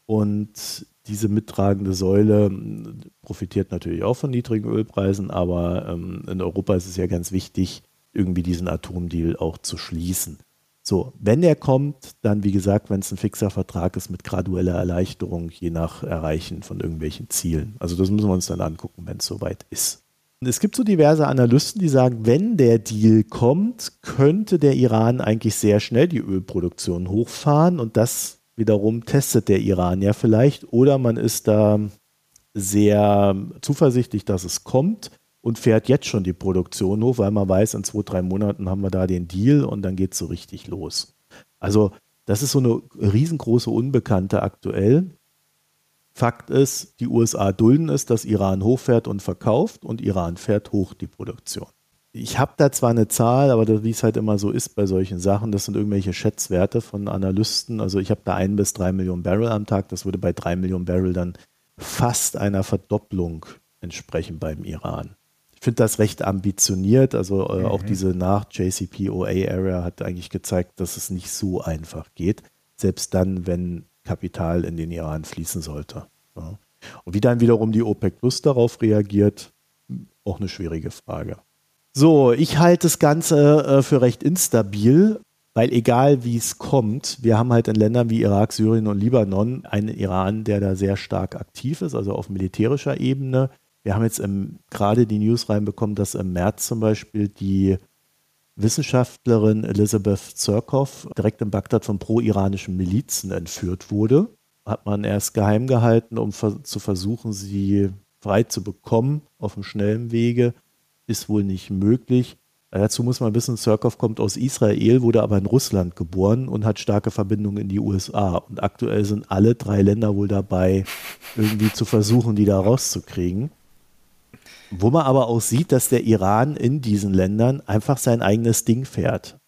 Und diese mittragende Säule hm, profitiert natürlich auch von niedrigen Ölpreisen, aber ähm, in Europa ist es ja ganz wichtig, irgendwie diesen Atomdeal auch zu schließen. So, wenn er kommt, dann wie gesagt, wenn es ein fixer Vertrag ist mit gradueller Erleichterung, je nach Erreichen von irgendwelchen Zielen. Also das müssen wir uns dann angucken, wenn es soweit ist. Es gibt so diverse Analysten, die sagen, wenn der Deal kommt, könnte der Iran eigentlich sehr schnell die Ölproduktion hochfahren und das wiederum testet der Iran ja vielleicht oder man ist da sehr zuversichtlich, dass es kommt und fährt jetzt schon die Produktion hoch, weil man weiß, in zwei, drei Monaten haben wir da den Deal und dann geht es so richtig los. Also das ist so eine riesengroße Unbekannte aktuell. Fakt ist, die USA dulden es, dass Iran hochfährt und verkauft und Iran fährt hoch die Produktion. Ich habe da zwar eine Zahl, aber wie es halt immer so ist bei solchen Sachen, das sind irgendwelche Schätzwerte von Analysten. Also ich habe da ein bis drei Millionen Barrel am Tag. Das würde bei drei Millionen Barrel dann fast einer Verdopplung entsprechen beim Iran. Ich finde das recht ambitioniert. Also äh, mhm. auch diese nach JCPOA-Area hat eigentlich gezeigt, dass es nicht so einfach geht. Selbst dann, wenn Kapital in den Iran fließen sollte. Ja. Und wie dann wiederum die OPEC Plus darauf reagiert, auch eine schwierige Frage. So, ich halte das Ganze äh, für recht instabil, weil egal wie es kommt, wir haben halt in Ländern wie Irak, Syrien und Libanon einen Iran, der da sehr stark aktiv ist, also auf militärischer Ebene. Wir haben jetzt gerade die News reinbekommen, dass im März zum Beispiel die Wissenschaftlerin Elizabeth Zirkov direkt in Bagdad von pro-iranischen Milizen entführt wurde. Hat man erst geheim gehalten, um zu versuchen, sie frei zu bekommen auf einem schnellen Wege. Ist wohl nicht möglich. Dazu muss man wissen, Zirkov kommt aus Israel, wurde aber in Russland geboren und hat starke Verbindungen in die USA. Und aktuell sind alle drei Länder wohl dabei, irgendwie zu versuchen, die da rauszukriegen. Wo man aber auch sieht, dass der Iran in diesen Ländern einfach sein eigenes Ding fährt.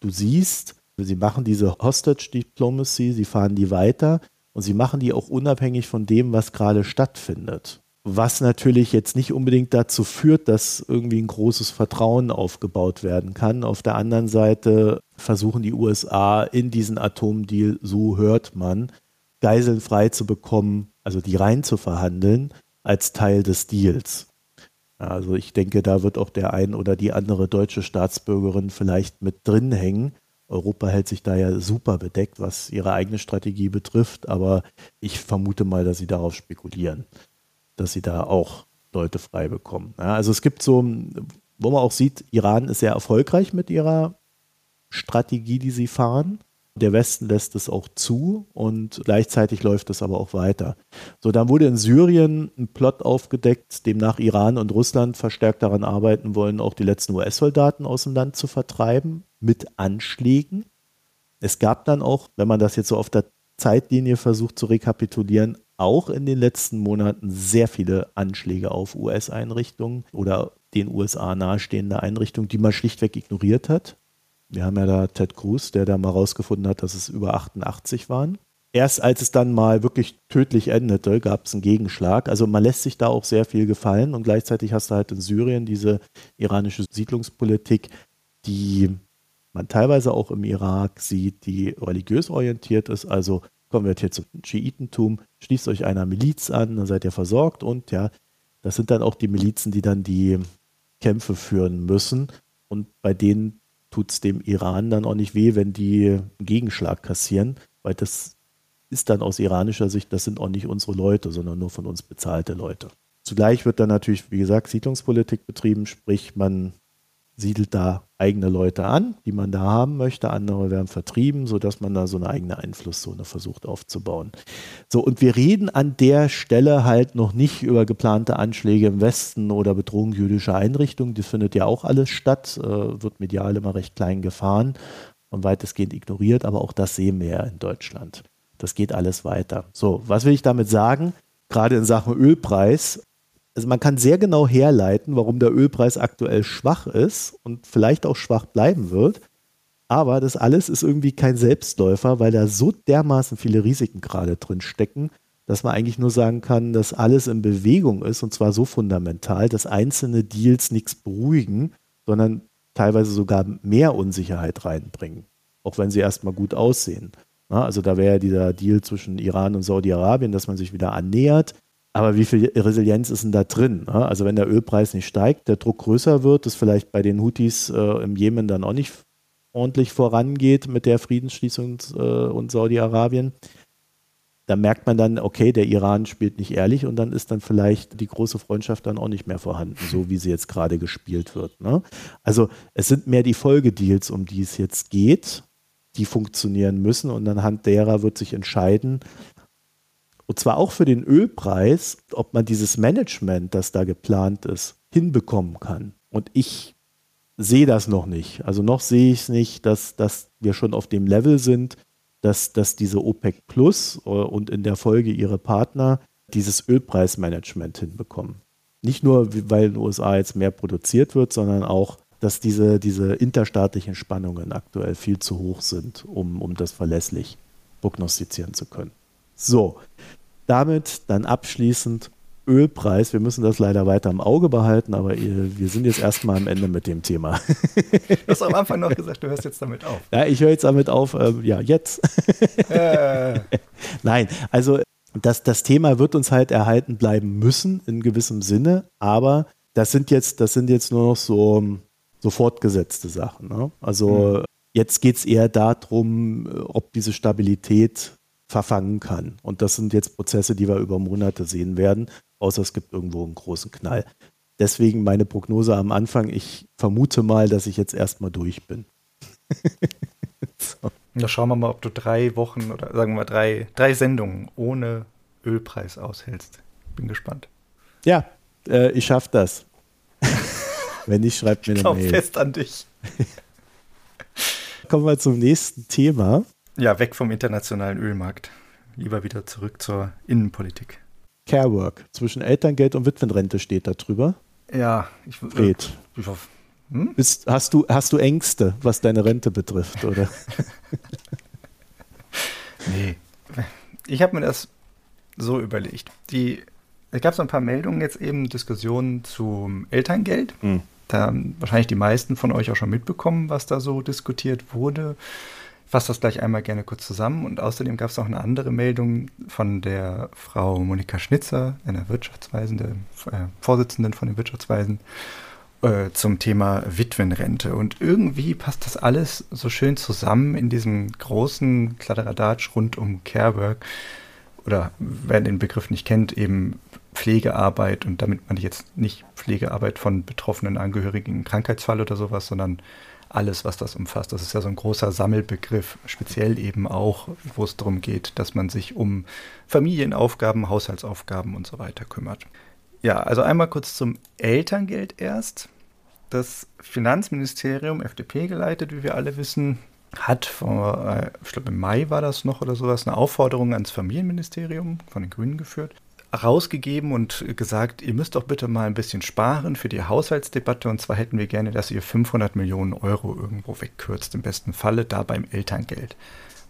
Du siehst, sie machen diese Hostage Diplomacy, sie fahren die weiter und sie machen die auch unabhängig von dem, was gerade stattfindet. Was natürlich jetzt nicht unbedingt dazu führt, dass irgendwie ein großes Vertrauen aufgebaut werden kann. Auf der anderen Seite versuchen die USA in diesen Atomdeal, so hört man, Geiseln frei zu bekommen, also die rein zu verhandeln, als Teil des Deals. Also ich denke, da wird auch der ein oder die andere deutsche Staatsbürgerin vielleicht mit drin hängen. Europa hält sich da ja super bedeckt, was ihre eigene Strategie betrifft, aber ich vermute mal, dass sie darauf spekulieren, dass sie da auch Leute frei bekommen. Ja, also es gibt so, wo man auch sieht, Iran ist sehr erfolgreich mit ihrer Strategie, die sie fahren. Der Westen lässt es auch zu und gleichzeitig läuft es aber auch weiter. So, dann wurde in Syrien ein Plot aufgedeckt, demnach Iran und Russland verstärkt daran arbeiten wollen, auch die letzten US-Soldaten aus dem Land zu vertreiben mit Anschlägen. Es gab dann auch, wenn man das jetzt so auf der Zeitlinie versucht zu rekapitulieren, auch in den letzten Monaten sehr viele Anschläge auf US-Einrichtungen oder den USA nahestehende Einrichtungen, die man schlichtweg ignoriert hat. Wir haben ja da Ted Cruz, der da mal rausgefunden hat, dass es über 88 waren. Erst als es dann mal wirklich tödlich endete, gab es einen Gegenschlag. Also man lässt sich da auch sehr viel gefallen und gleichzeitig hast du halt in Syrien diese iranische Siedlungspolitik, die man teilweise auch im Irak sieht, die religiös orientiert ist. Also konvertiert zum Schiitentum, schließt euch einer Miliz an, dann seid ihr versorgt und ja, das sind dann auch die Milizen, die dann die Kämpfe führen müssen. Und bei denen tut es dem Iran dann auch nicht weh, wenn die einen Gegenschlag kassieren, weil das ist dann aus iranischer Sicht, das sind auch nicht unsere Leute, sondern nur von uns bezahlte Leute. Zugleich wird dann natürlich, wie gesagt, Siedlungspolitik betrieben, sprich man siedelt da eigene Leute an, die man da haben möchte. Andere werden vertrieben, sodass man da so eine eigene Einflusszone versucht aufzubauen. So, und wir reden an der Stelle halt noch nicht über geplante Anschläge im Westen oder Bedrohung jüdischer Einrichtungen. Das findet ja auch alles statt, äh, wird medial immer recht klein gefahren und weitestgehend ignoriert, aber auch das sehen wir ja in Deutschland. Das geht alles weiter. So, was will ich damit sagen? Gerade in Sachen Ölpreis, also man kann sehr genau herleiten, warum der Ölpreis aktuell schwach ist und vielleicht auch schwach bleiben wird. Aber das alles ist irgendwie kein Selbstläufer, weil da so dermaßen viele Risiken gerade drin stecken, dass man eigentlich nur sagen kann, dass alles in Bewegung ist und zwar so fundamental, dass einzelne Deals nichts beruhigen, sondern teilweise sogar mehr Unsicherheit reinbringen, auch wenn sie erstmal gut aussehen. also da wäre ja dieser Deal zwischen Iran und Saudi-Arabien, dass man sich wieder annähert. Aber wie viel Resilienz ist denn da drin? Also wenn der Ölpreis nicht steigt, der Druck größer wird, das vielleicht bei den Houthis äh, im Jemen dann auch nicht ordentlich vorangeht mit der Friedensschließung äh, und Saudi-Arabien, da merkt man dann, okay, der Iran spielt nicht ehrlich und dann ist dann vielleicht die große Freundschaft dann auch nicht mehr vorhanden, so wie sie jetzt gerade gespielt wird. Ne? Also es sind mehr die Folgedeals, um die es jetzt geht, die funktionieren müssen und anhand derer wird sich entscheiden, und zwar auch für den Ölpreis, ob man dieses Management, das da geplant ist, hinbekommen kann. Und ich sehe das noch nicht. Also noch sehe ich es nicht, dass, dass wir schon auf dem Level sind, dass, dass diese OPEC Plus äh, und in der Folge ihre Partner dieses Ölpreismanagement hinbekommen. Nicht nur, weil in den USA jetzt mehr produziert wird, sondern auch, dass diese, diese interstaatlichen Spannungen aktuell viel zu hoch sind, um, um das verlässlich prognostizieren zu können. So, damit dann abschließend Ölpreis. Wir müssen das leider weiter im Auge behalten, aber wir sind jetzt erstmal am Ende mit dem Thema. Du hast am Anfang noch gesagt, du hörst jetzt damit auf. Ja, ich höre jetzt damit auf. Ähm, ja, jetzt. Äh. Nein, also das, das Thema wird uns halt erhalten bleiben müssen, in gewissem Sinne, aber das sind jetzt, das sind jetzt nur noch so, so fortgesetzte Sachen. Ne? Also mhm. jetzt geht es eher darum, ob diese Stabilität verfangen kann. Und das sind jetzt Prozesse, die wir über Monate sehen werden, außer es gibt irgendwo einen großen Knall. Deswegen meine Prognose am Anfang, ich vermute mal, dass ich jetzt erstmal durch bin. so. Da schauen wir mal, ob du drei Wochen oder sagen wir mal drei, drei Sendungen ohne Ölpreis aushältst. Bin gespannt. Ja, äh, ich schaffe das. Wenn nicht, schreibt mir eine ich Mail. fest an dich. Kommen wir zum nächsten Thema. Ja, weg vom internationalen Ölmarkt. Lieber wieder zurück zur Innenpolitik. Carework. Zwischen Elterngeld und Witwenrente steht da drüber. Ja, ich Fred. Ich hoffe, hm? Bist, hast, du, hast du Ängste, was deine Rente betrifft, oder? nee. Ich habe mir das so überlegt. Die, es gab so ein paar Meldungen jetzt eben, Diskussionen zum Elterngeld. Hm. Da haben wahrscheinlich die meisten von euch auch schon mitbekommen, was da so diskutiert wurde. Fasse das gleich einmal gerne kurz zusammen. Und außerdem gab es auch eine andere Meldung von der Frau Monika Schnitzer, einer Wirtschaftsweisen, der äh, Vorsitzenden von den Wirtschaftsweisen, äh, zum Thema Witwenrente. Und irgendwie passt das alles so schön zusammen in diesem großen Kladderadatsch rund um Carework. Oder wer den Begriff nicht kennt, eben Pflegearbeit. Und damit meine ich jetzt nicht Pflegearbeit von betroffenen Angehörigen im Krankheitsfall oder sowas, sondern alles, was das umfasst. Das ist ja so ein großer Sammelbegriff, speziell eben auch, wo es darum geht, dass man sich um Familienaufgaben, Haushaltsaufgaben und so weiter kümmert. Ja, also einmal kurz zum Elterngeld erst. Das Finanzministerium, FDP geleitet, wie wir alle wissen, hat vor, äh, ich glaube im Mai war das noch oder sowas, eine Aufforderung ans Familienministerium von den Grünen geführt, rausgegeben und gesagt, ihr müsst doch bitte mal ein bisschen sparen für die Haushaltsdebatte und zwar hätten wir gerne, dass ihr 500 Millionen Euro irgendwo wegkürzt, im besten Falle da beim Elterngeld.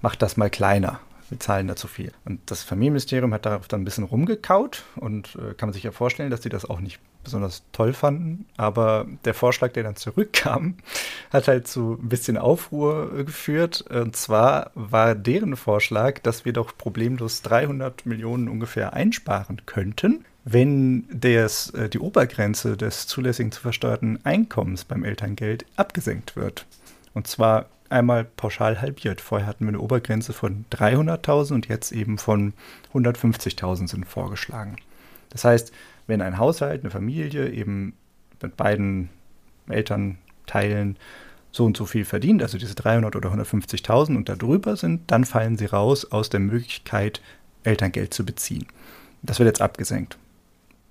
Macht das mal kleiner wir zahlen da zu viel. Und das Familienministerium hat darauf dann ein bisschen rumgekaut und äh, kann man sich ja vorstellen, dass die das auch nicht besonders toll fanden. Aber der Vorschlag, der dann zurückkam, hat halt zu ein bisschen Aufruhr geführt. Und zwar war deren Vorschlag, dass wir doch problemlos 300 Millionen ungefähr einsparen könnten, wenn des, äh, die Obergrenze des zulässigen zu versteuerten Einkommens beim Elterngeld abgesenkt wird. Und zwar einmal pauschal halbiert. Vorher hatten wir eine Obergrenze von 300.000 und jetzt eben von 150.000 sind vorgeschlagen. Das heißt, wenn ein Haushalt, eine Familie eben mit beiden Elternteilen so und so viel verdient, also diese 300 oder 150.000 und darüber sind, dann fallen sie raus aus der Möglichkeit, Elterngeld zu beziehen. Das wird jetzt abgesenkt.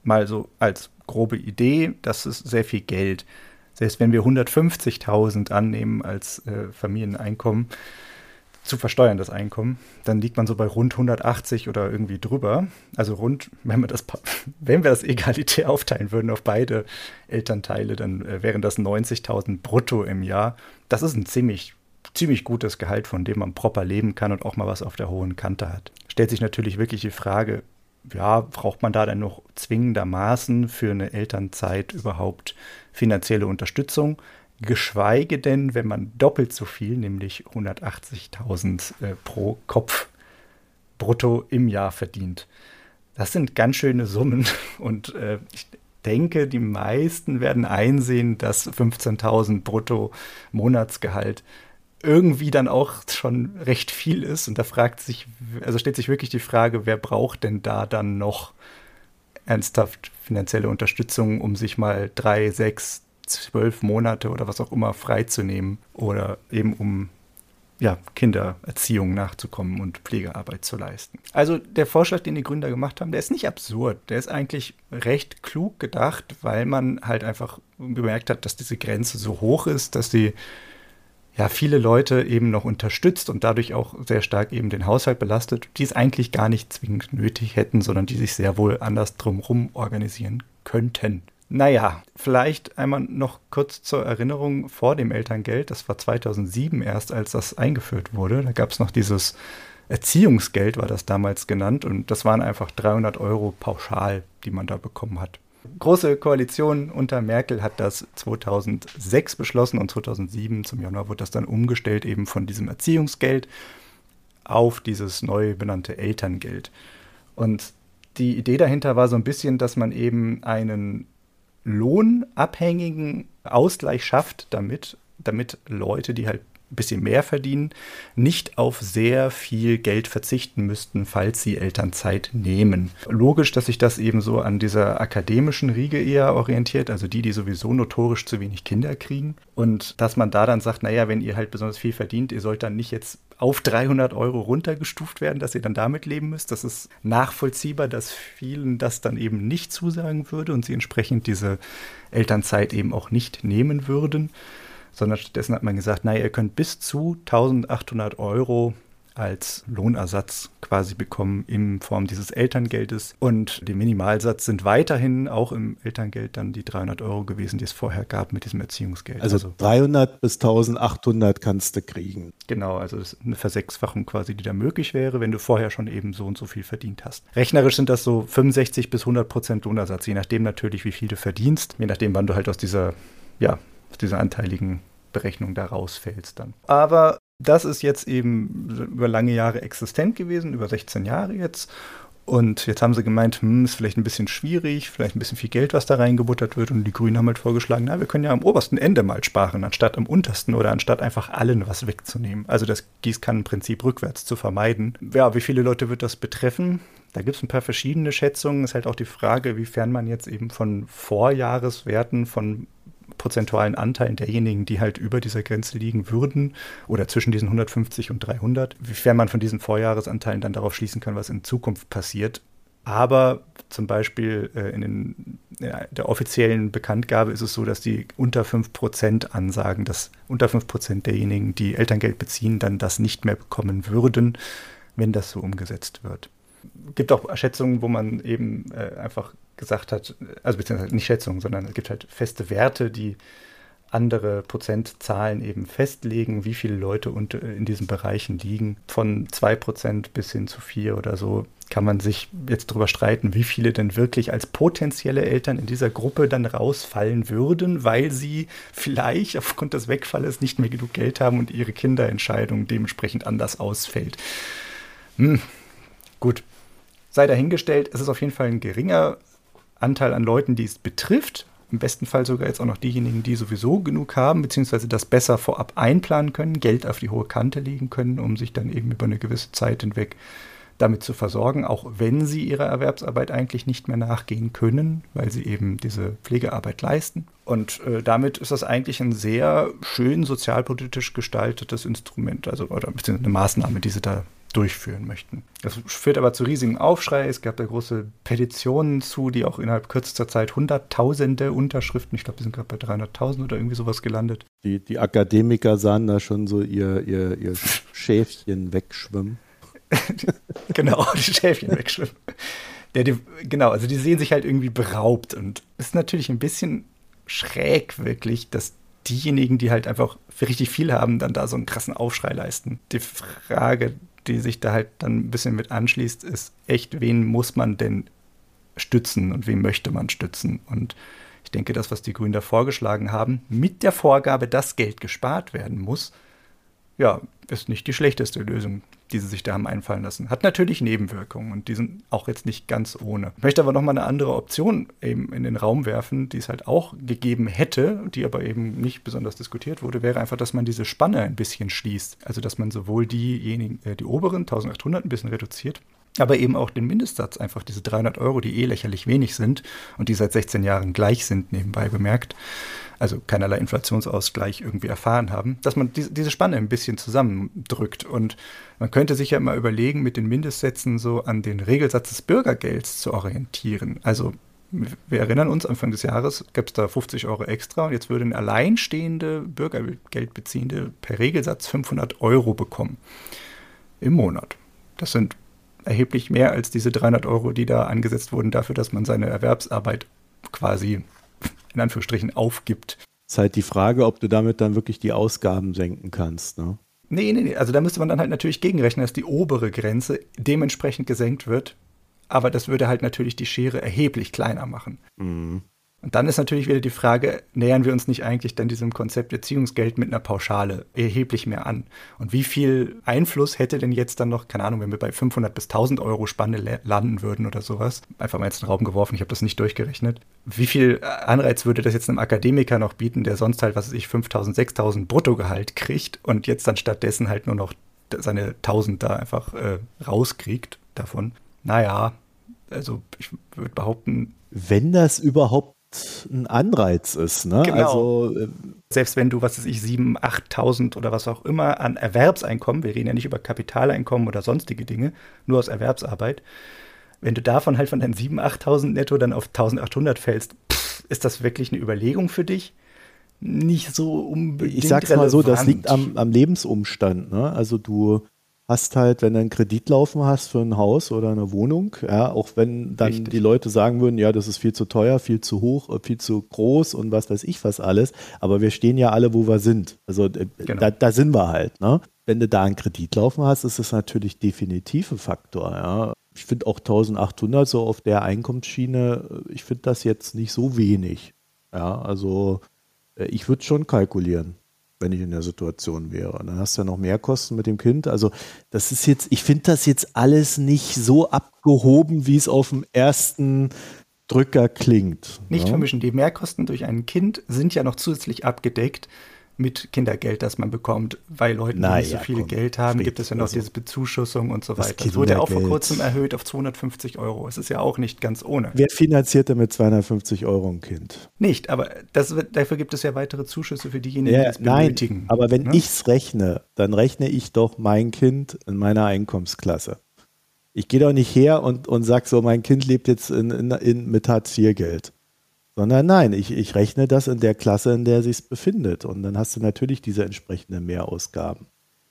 Mal so als grobe Idee, das ist sehr viel Geld. Selbst wenn wir 150.000 annehmen als äh, Familieneinkommen, zu versteuern, das Einkommen, dann liegt man so bei rund 180 oder irgendwie drüber. Also rund, wenn wir das, wenn wir das egalitär aufteilen würden auf beide Elternteile, dann äh, wären das 90.000 brutto im Jahr. Das ist ein ziemlich, ziemlich gutes Gehalt, von dem man proper leben kann und auch mal was auf der hohen Kante hat. Stellt sich natürlich wirklich die Frage, ja, braucht man da denn noch zwingendermaßen für eine Elternzeit überhaupt finanzielle Unterstützung? Geschweige denn, wenn man doppelt so viel, nämlich 180.000 äh, pro Kopf brutto im Jahr verdient. Das sind ganz schöne Summen und äh, ich denke, die meisten werden einsehen, dass 15.000 brutto Monatsgehalt irgendwie dann auch schon recht viel ist. Und da fragt sich, also stellt sich wirklich die Frage, wer braucht denn da dann noch ernsthaft finanzielle Unterstützung, um sich mal drei, sechs, zwölf Monate oder was auch immer freizunehmen oder eben um ja, Kindererziehung nachzukommen und Pflegearbeit zu leisten. Also der Vorschlag, den die Gründer gemacht haben, der ist nicht absurd. Der ist eigentlich recht klug gedacht, weil man halt einfach bemerkt hat, dass diese Grenze so hoch ist, dass die ja viele Leute eben noch unterstützt und dadurch auch sehr stark eben den Haushalt belastet, die es eigentlich gar nicht zwingend nötig hätten, sondern die sich sehr wohl anders drumherum organisieren könnten. Naja, vielleicht einmal noch kurz zur Erinnerung vor dem Elterngeld. Das war 2007 erst, als das eingeführt wurde. Da gab es noch dieses Erziehungsgeld war das damals genannt und das waren einfach 300 Euro pauschal, die man da bekommen hat. Große Koalition unter Merkel hat das 2006 beschlossen und 2007 zum Januar wurde das dann umgestellt eben von diesem Erziehungsgeld auf dieses neu benannte Elterngeld. Und die Idee dahinter war so ein bisschen, dass man eben einen lohnabhängigen Ausgleich schafft damit, damit Leute, die halt ein bisschen mehr verdienen, nicht auf sehr viel Geld verzichten müssten, falls sie Elternzeit nehmen. Logisch, dass sich das eben so an dieser akademischen Riege eher orientiert, also die, die sowieso notorisch zu wenig Kinder kriegen. Und dass man da dann sagt, naja, wenn ihr halt besonders viel verdient, ihr sollt dann nicht jetzt auf 300 Euro runtergestuft werden, dass ihr dann damit leben müsst. Das ist nachvollziehbar, dass vielen das dann eben nicht zusagen würde und sie entsprechend diese Elternzeit eben auch nicht nehmen würden sondern stattdessen hat man gesagt, naja, ihr könnt bis zu 1800 Euro als Lohnersatz quasi bekommen in Form dieses Elterngeldes. Und der Minimalsatz sind weiterhin auch im Elterngeld dann die 300 Euro gewesen, die es vorher gab mit diesem Erziehungsgeld. Also, also 300 bis 1800 kannst du kriegen. Genau, also das ist eine Versechsfachung quasi, die da möglich wäre, wenn du vorher schon eben so und so viel verdient hast. Rechnerisch sind das so 65 bis 100 Prozent Lohnersatz, je nachdem natürlich, wie viel du verdienst, je nachdem, wann du halt aus dieser, ja, aus dieser anteiligen Berechnung da rausfällst dann. Aber das ist jetzt eben über lange Jahre existent gewesen, über 16 Jahre jetzt. Und jetzt haben sie gemeint, hm, ist vielleicht ein bisschen schwierig, vielleicht ein bisschen viel Geld, was da reingebuttert wird. Und die Grünen haben halt vorgeschlagen, na, wir können ja am obersten Ende mal sparen, anstatt am untersten oder anstatt einfach allen was wegzunehmen. Also das Gießkannenprinzip rückwärts zu vermeiden. Ja, wie viele Leute wird das betreffen? Da gibt es ein paar verschiedene Schätzungen. Ist halt auch die Frage, wiefern man jetzt eben von Vorjahreswerten von prozentualen Anteilen derjenigen, die halt über dieser Grenze liegen würden oder zwischen diesen 150 und 300, wiefern man von diesen Vorjahresanteilen dann darauf schließen kann, was in Zukunft passiert. Aber zum Beispiel äh, in, den, in der offiziellen Bekanntgabe ist es so, dass die unter 5% ansagen, dass unter 5% derjenigen, die Elterngeld beziehen, dann das nicht mehr bekommen würden, wenn das so umgesetzt wird. Es gibt auch Schätzungen, wo man eben äh, einfach gesagt hat, also beziehungsweise nicht Schätzungen, sondern es gibt halt feste Werte, die andere Prozentzahlen eben festlegen, wie viele Leute in diesen Bereichen liegen. Von 2% bis hin zu 4 oder so kann man sich jetzt darüber streiten, wie viele denn wirklich als potenzielle Eltern in dieser Gruppe dann rausfallen würden, weil sie vielleicht aufgrund des Wegfalles nicht mehr genug Geld haben und ihre Kinderentscheidung dementsprechend anders ausfällt. Hm, gut, sei dahingestellt, es ist auf jeden Fall ein geringer Anteil an Leuten, die es betrifft. Im besten Fall sogar jetzt auch noch diejenigen, die sowieso genug haben, beziehungsweise das besser vorab einplanen können, Geld auf die hohe Kante legen können, um sich dann eben über eine gewisse Zeit hinweg damit zu versorgen, auch wenn sie ihrer Erwerbsarbeit eigentlich nicht mehr nachgehen können, weil sie eben diese Pflegearbeit leisten. Und äh, damit ist das eigentlich ein sehr schön sozialpolitisch gestaltetes Instrument, also oder beziehungsweise eine Maßnahme, die sie da durchführen möchten. Das führt aber zu riesigem Aufschrei. Es gab da große Petitionen zu, die auch innerhalb kürzester Zeit hunderttausende Unterschriften, ich glaube, die sind gerade bei 300.000 oder irgendwie sowas gelandet. Die, die Akademiker sahen da schon so ihr, ihr, ihr Schäfchen wegschwimmen. genau, die Schäfchen wegschwimmen. Ja, die, genau, also die sehen sich halt irgendwie beraubt und ist natürlich ein bisschen schräg wirklich, dass diejenigen, die halt einfach für richtig viel haben, dann da so einen krassen Aufschrei leisten. Die Frage, die sich da halt dann ein bisschen mit anschließt, ist echt, wen muss man denn stützen und wen möchte man stützen? Und ich denke, das, was die Grünen da vorgeschlagen haben, mit der Vorgabe, dass Geld gespart werden muss, ja, ist nicht die schlechteste Lösung, die sie sich da haben einfallen lassen. Hat natürlich Nebenwirkungen und die sind auch jetzt nicht ganz ohne. Ich möchte aber nochmal eine andere Option eben in den Raum werfen, die es halt auch gegeben hätte, die aber eben nicht besonders diskutiert wurde, wäre einfach, dass man diese Spanne ein bisschen schließt. Also, dass man sowohl diejenigen, äh, die oberen 1800 ein bisschen reduziert, aber eben auch den Mindestsatz, einfach diese 300 Euro, die eh lächerlich wenig sind und die seit 16 Jahren gleich sind, nebenbei bemerkt, also keinerlei Inflationsausgleich irgendwie erfahren haben, dass man diese, diese Spanne ein bisschen zusammendrückt. Und man könnte sich ja immer überlegen, mit den Mindestsätzen so an den Regelsatz des Bürgergelds zu orientieren. Also wir erinnern uns, Anfang des Jahres gab es da 50 Euro extra und jetzt würde ein alleinstehende Bürgergeldbeziehende per Regelsatz 500 Euro bekommen im Monat. Das sind erheblich mehr als diese 300 Euro, die da angesetzt wurden dafür, dass man seine Erwerbsarbeit quasi in Anführungsstrichen aufgibt. Es ist halt die Frage, ob du damit dann wirklich die Ausgaben senken kannst. Ne? Nee, nee, nee. Also da müsste man dann halt natürlich gegenrechnen, dass die obere Grenze dementsprechend gesenkt wird. Aber das würde halt natürlich die Schere erheblich kleiner machen. Mhm. Und dann ist natürlich wieder die Frage, nähern wir uns nicht eigentlich dann diesem Konzept Erziehungsgeld mit einer Pauschale erheblich mehr an? Und wie viel Einfluss hätte denn jetzt dann noch, keine Ahnung, wenn wir bei 500 bis 1000 Euro Spanne landen würden oder sowas? Einfach mal jetzt in den Raum geworfen, ich habe das nicht durchgerechnet. Wie viel Anreiz würde das jetzt einem Akademiker noch bieten, der sonst halt, was weiß ich, 5000, 6000 Bruttogehalt kriegt und jetzt dann stattdessen halt nur noch seine 1000 da einfach äh, rauskriegt davon? Naja, also ich würde behaupten, wenn das überhaupt ein Anreiz ist. Ne? Genau. Also, äh, Selbst wenn du, was weiß ich, 7.000, 8.000 oder was auch immer an Erwerbseinkommen, wir reden ja nicht über Kapitaleinkommen oder sonstige Dinge, nur aus Erwerbsarbeit, wenn du davon halt von deinen 7.000, 8.000 netto dann auf 1.800 fällst, pff, ist das wirklich eine Überlegung für dich? Nicht so unbedingt. Ich sag's mal so, das liegt am, am Lebensumstand. Ne? Also du hast halt, wenn du einen Kredit laufen hast für ein Haus oder eine Wohnung, ja, auch wenn dann Richtig. die Leute sagen würden, ja, das ist viel zu teuer, viel zu hoch, äh, viel zu groß und was weiß ich was alles, aber wir stehen ja alle, wo wir sind. Also äh, genau. da, da, sind wir halt, ne? Wenn du da einen Kredit laufen hast, ist das natürlich definitiv ein Faktor, ja. Ich finde auch 1800 so auf der Einkommensschiene, äh, ich finde das jetzt nicht so wenig. Ja, also ich würde schon kalkulieren wenn ich in der Situation wäre. Dann hast du ja noch mehr Kosten mit dem Kind. Also das ist jetzt, ich finde das jetzt alles nicht so abgehoben, wie es auf dem ersten Drücker klingt. Nicht ja? vermischen. Die Mehrkosten durch ein Kind sind ja noch zusätzlich abgedeckt mit Kindergeld, das man bekommt, weil Leute, die nicht so viel komm, Geld haben, gibt es ja noch also, diese Bezuschussung und so weiter. Das wurde ja auch vor kurzem erhöht auf 250 Euro. Es ist ja auch nicht ganz ohne. Wer finanziert denn mit 250 Euro ein Kind? Nicht, aber das dafür gibt es ja weitere Zuschüsse für diejenigen, ja, die es benötigen. Nein, aber wenn ne? ich es rechne, dann rechne ich doch mein Kind in meiner Einkommensklasse. Ich gehe doch nicht her und, und sage so, mein Kind lebt jetzt in, in, in, mit Hartz-IV-Geld. Sondern nein, ich, ich rechne das in der Klasse, in der sich befindet. Und dann hast du natürlich diese entsprechenden Mehrausgaben.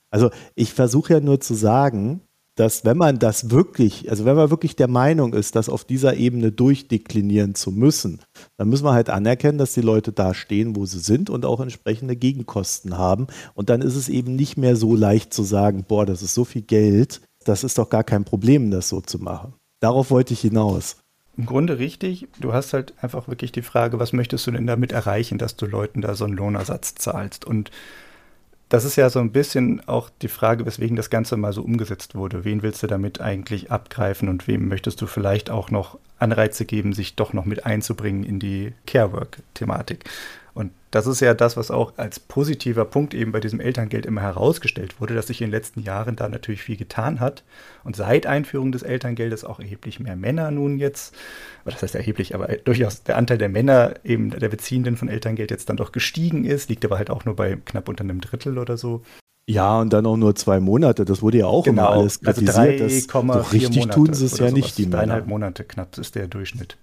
Also ich versuche ja nur zu sagen, dass wenn man das wirklich, also wenn man wirklich der Meinung ist, das auf dieser Ebene durchdeklinieren zu müssen, dann müssen wir halt anerkennen, dass die Leute da stehen, wo sie sind und auch entsprechende Gegenkosten haben. Und dann ist es eben nicht mehr so leicht zu sagen, boah, das ist so viel Geld, das ist doch gar kein Problem, das so zu machen. Darauf wollte ich hinaus im Grunde richtig. Du hast halt einfach wirklich die Frage, was möchtest du denn damit erreichen, dass du Leuten da so einen Lohnersatz zahlst? Und das ist ja so ein bisschen auch die Frage, weswegen das Ganze mal so umgesetzt wurde. Wen willst du damit eigentlich abgreifen und wem möchtest du vielleicht auch noch Anreize geben, sich doch noch mit einzubringen in die Carework-Thematik? Und das ist ja das, was auch als positiver Punkt eben bei diesem Elterngeld immer herausgestellt wurde, dass sich in den letzten Jahren da natürlich viel getan hat. Und seit Einführung des Elterngeldes auch erheblich mehr Männer nun jetzt, das heißt erheblich, aber durchaus der Anteil der Männer, eben der Beziehenden von Elterngeld jetzt dann doch gestiegen ist, liegt aber halt auch nur bei knapp unter einem Drittel oder so. Ja, und dann auch nur zwei Monate. Das wurde ja auch genau. immer alles also kritisiert. Also 3,4 so richtig tun sie es ja nicht, die Männer. Dreieinhalb Monate knapp ist der Durchschnitt.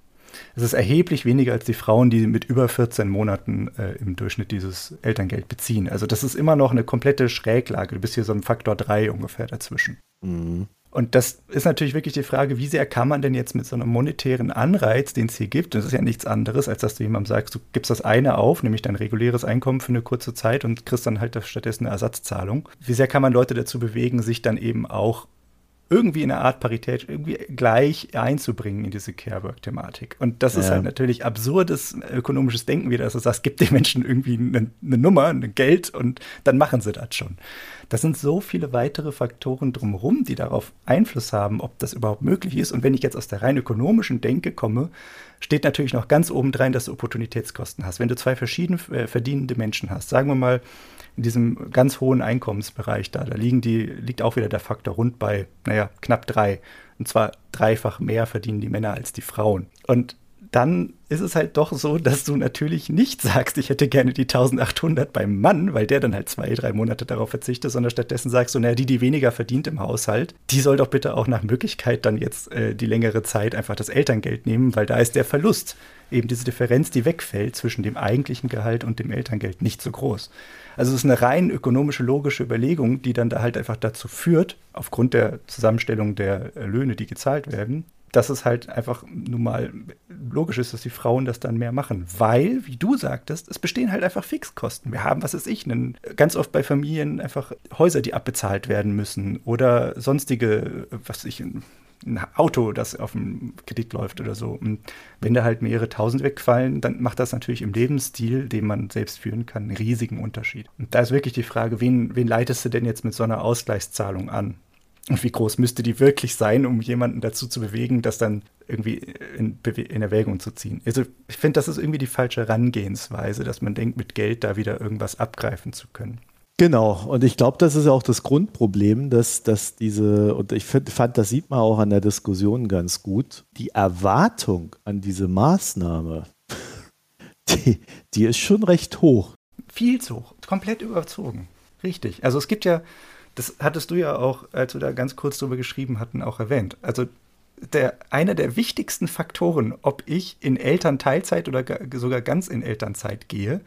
Es ist erheblich weniger als die Frauen, die mit über 14 Monaten äh, im Durchschnitt dieses Elterngeld beziehen. Also das ist immer noch eine komplette Schräglage. Du bist hier so ein Faktor 3 ungefähr dazwischen. Mhm. Und das ist natürlich wirklich die Frage, wie sehr kann man denn jetzt mit so einem monetären Anreiz, den es hier gibt, das ist ja nichts anderes, als dass du jemandem sagst, du gibst das eine auf, nämlich dein reguläres Einkommen für eine kurze Zeit und kriegst dann halt stattdessen eine Ersatzzahlung. Wie sehr kann man Leute dazu bewegen, sich dann eben auch irgendwie in einer Art Parität irgendwie gleich einzubringen in diese Carework-Thematik. Und das ja. ist halt natürlich absurdes ökonomisches Denken wieder, dass du sagst, gib den Menschen irgendwie eine, eine Nummer, ein Geld und dann machen sie das schon. Das sind so viele weitere Faktoren drumherum, die darauf Einfluss haben, ob das überhaupt möglich ist. Und wenn ich jetzt aus der rein ökonomischen Denke komme, steht natürlich noch ganz obendrein, dass du Opportunitätskosten hast. Wenn du zwei verschieden äh, verdienende Menschen hast, sagen wir mal, in diesem ganz hohen Einkommensbereich da, da liegen die, liegt auch wieder der Faktor rund bei, naja, knapp drei. Und zwar dreifach mehr verdienen die Männer als die Frauen. Und dann ist es halt doch so, dass du natürlich nicht sagst, ich hätte gerne die 1800 beim Mann, weil der dann halt zwei, drei Monate darauf verzichtet, sondern stattdessen sagst du, naja, die, die weniger verdient im Haushalt, die soll doch bitte auch nach Möglichkeit dann jetzt äh, die längere Zeit einfach das Elterngeld nehmen, weil da ist der Verlust, eben diese Differenz, die wegfällt zwischen dem eigentlichen Gehalt und dem Elterngeld nicht so groß. Also es ist eine rein ökonomische, logische Überlegung, die dann da halt einfach dazu führt, aufgrund der Zusammenstellung der Löhne, die gezahlt werden, dass es halt einfach nun mal logisch ist, dass die Frauen das dann mehr machen. Weil, wie du sagtest, es bestehen halt einfach Fixkosten. Wir haben, was weiß ich, einen, ganz oft bei Familien einfach Häuser, die abbezahlt werden müssen oder sonstige, was ich, ein Auto, das auf dem Kredit läuft oder so. Und wenn da halt mehrere tausend wegfallen, dann macht das natürlich im Lebensstil, den man selbst führen kann, einen riesigen Unterschied. Und da ist wirklich die Frage, wen, wen leitest du denn jetzt mit so einer Ausgleichszahlung an? Und wie groß müsste die wirklich sein, um jemanden dazu zu bewegen, das dann irgendwie in, in Erwägung zu ziehen? Also ich finde, das ist irgendwie die falsche Herangehensweise, dass man denkt, mit Geld da wieder irgendwas abgreifen zu können. Genau, und ich glaube, das ist auch das Grundproblem, dass, dass diese, und ich find, fand, das sieht man auch an der Diskussion ganz gut, die Erwartung an diese Maßnahme, die, die ist schon recht hoch. Viel zu hoch, komplett überzogen. Richtig. Also es gibt ja, das hattest du ja auch, als wir da ganz kurz drüber geschrieben hatten, auch erwähnt. Also der, einer der wichtigsten Faktoren, ob ich in Elternteilzeit oder sogar ganz in Elternzeit gehe,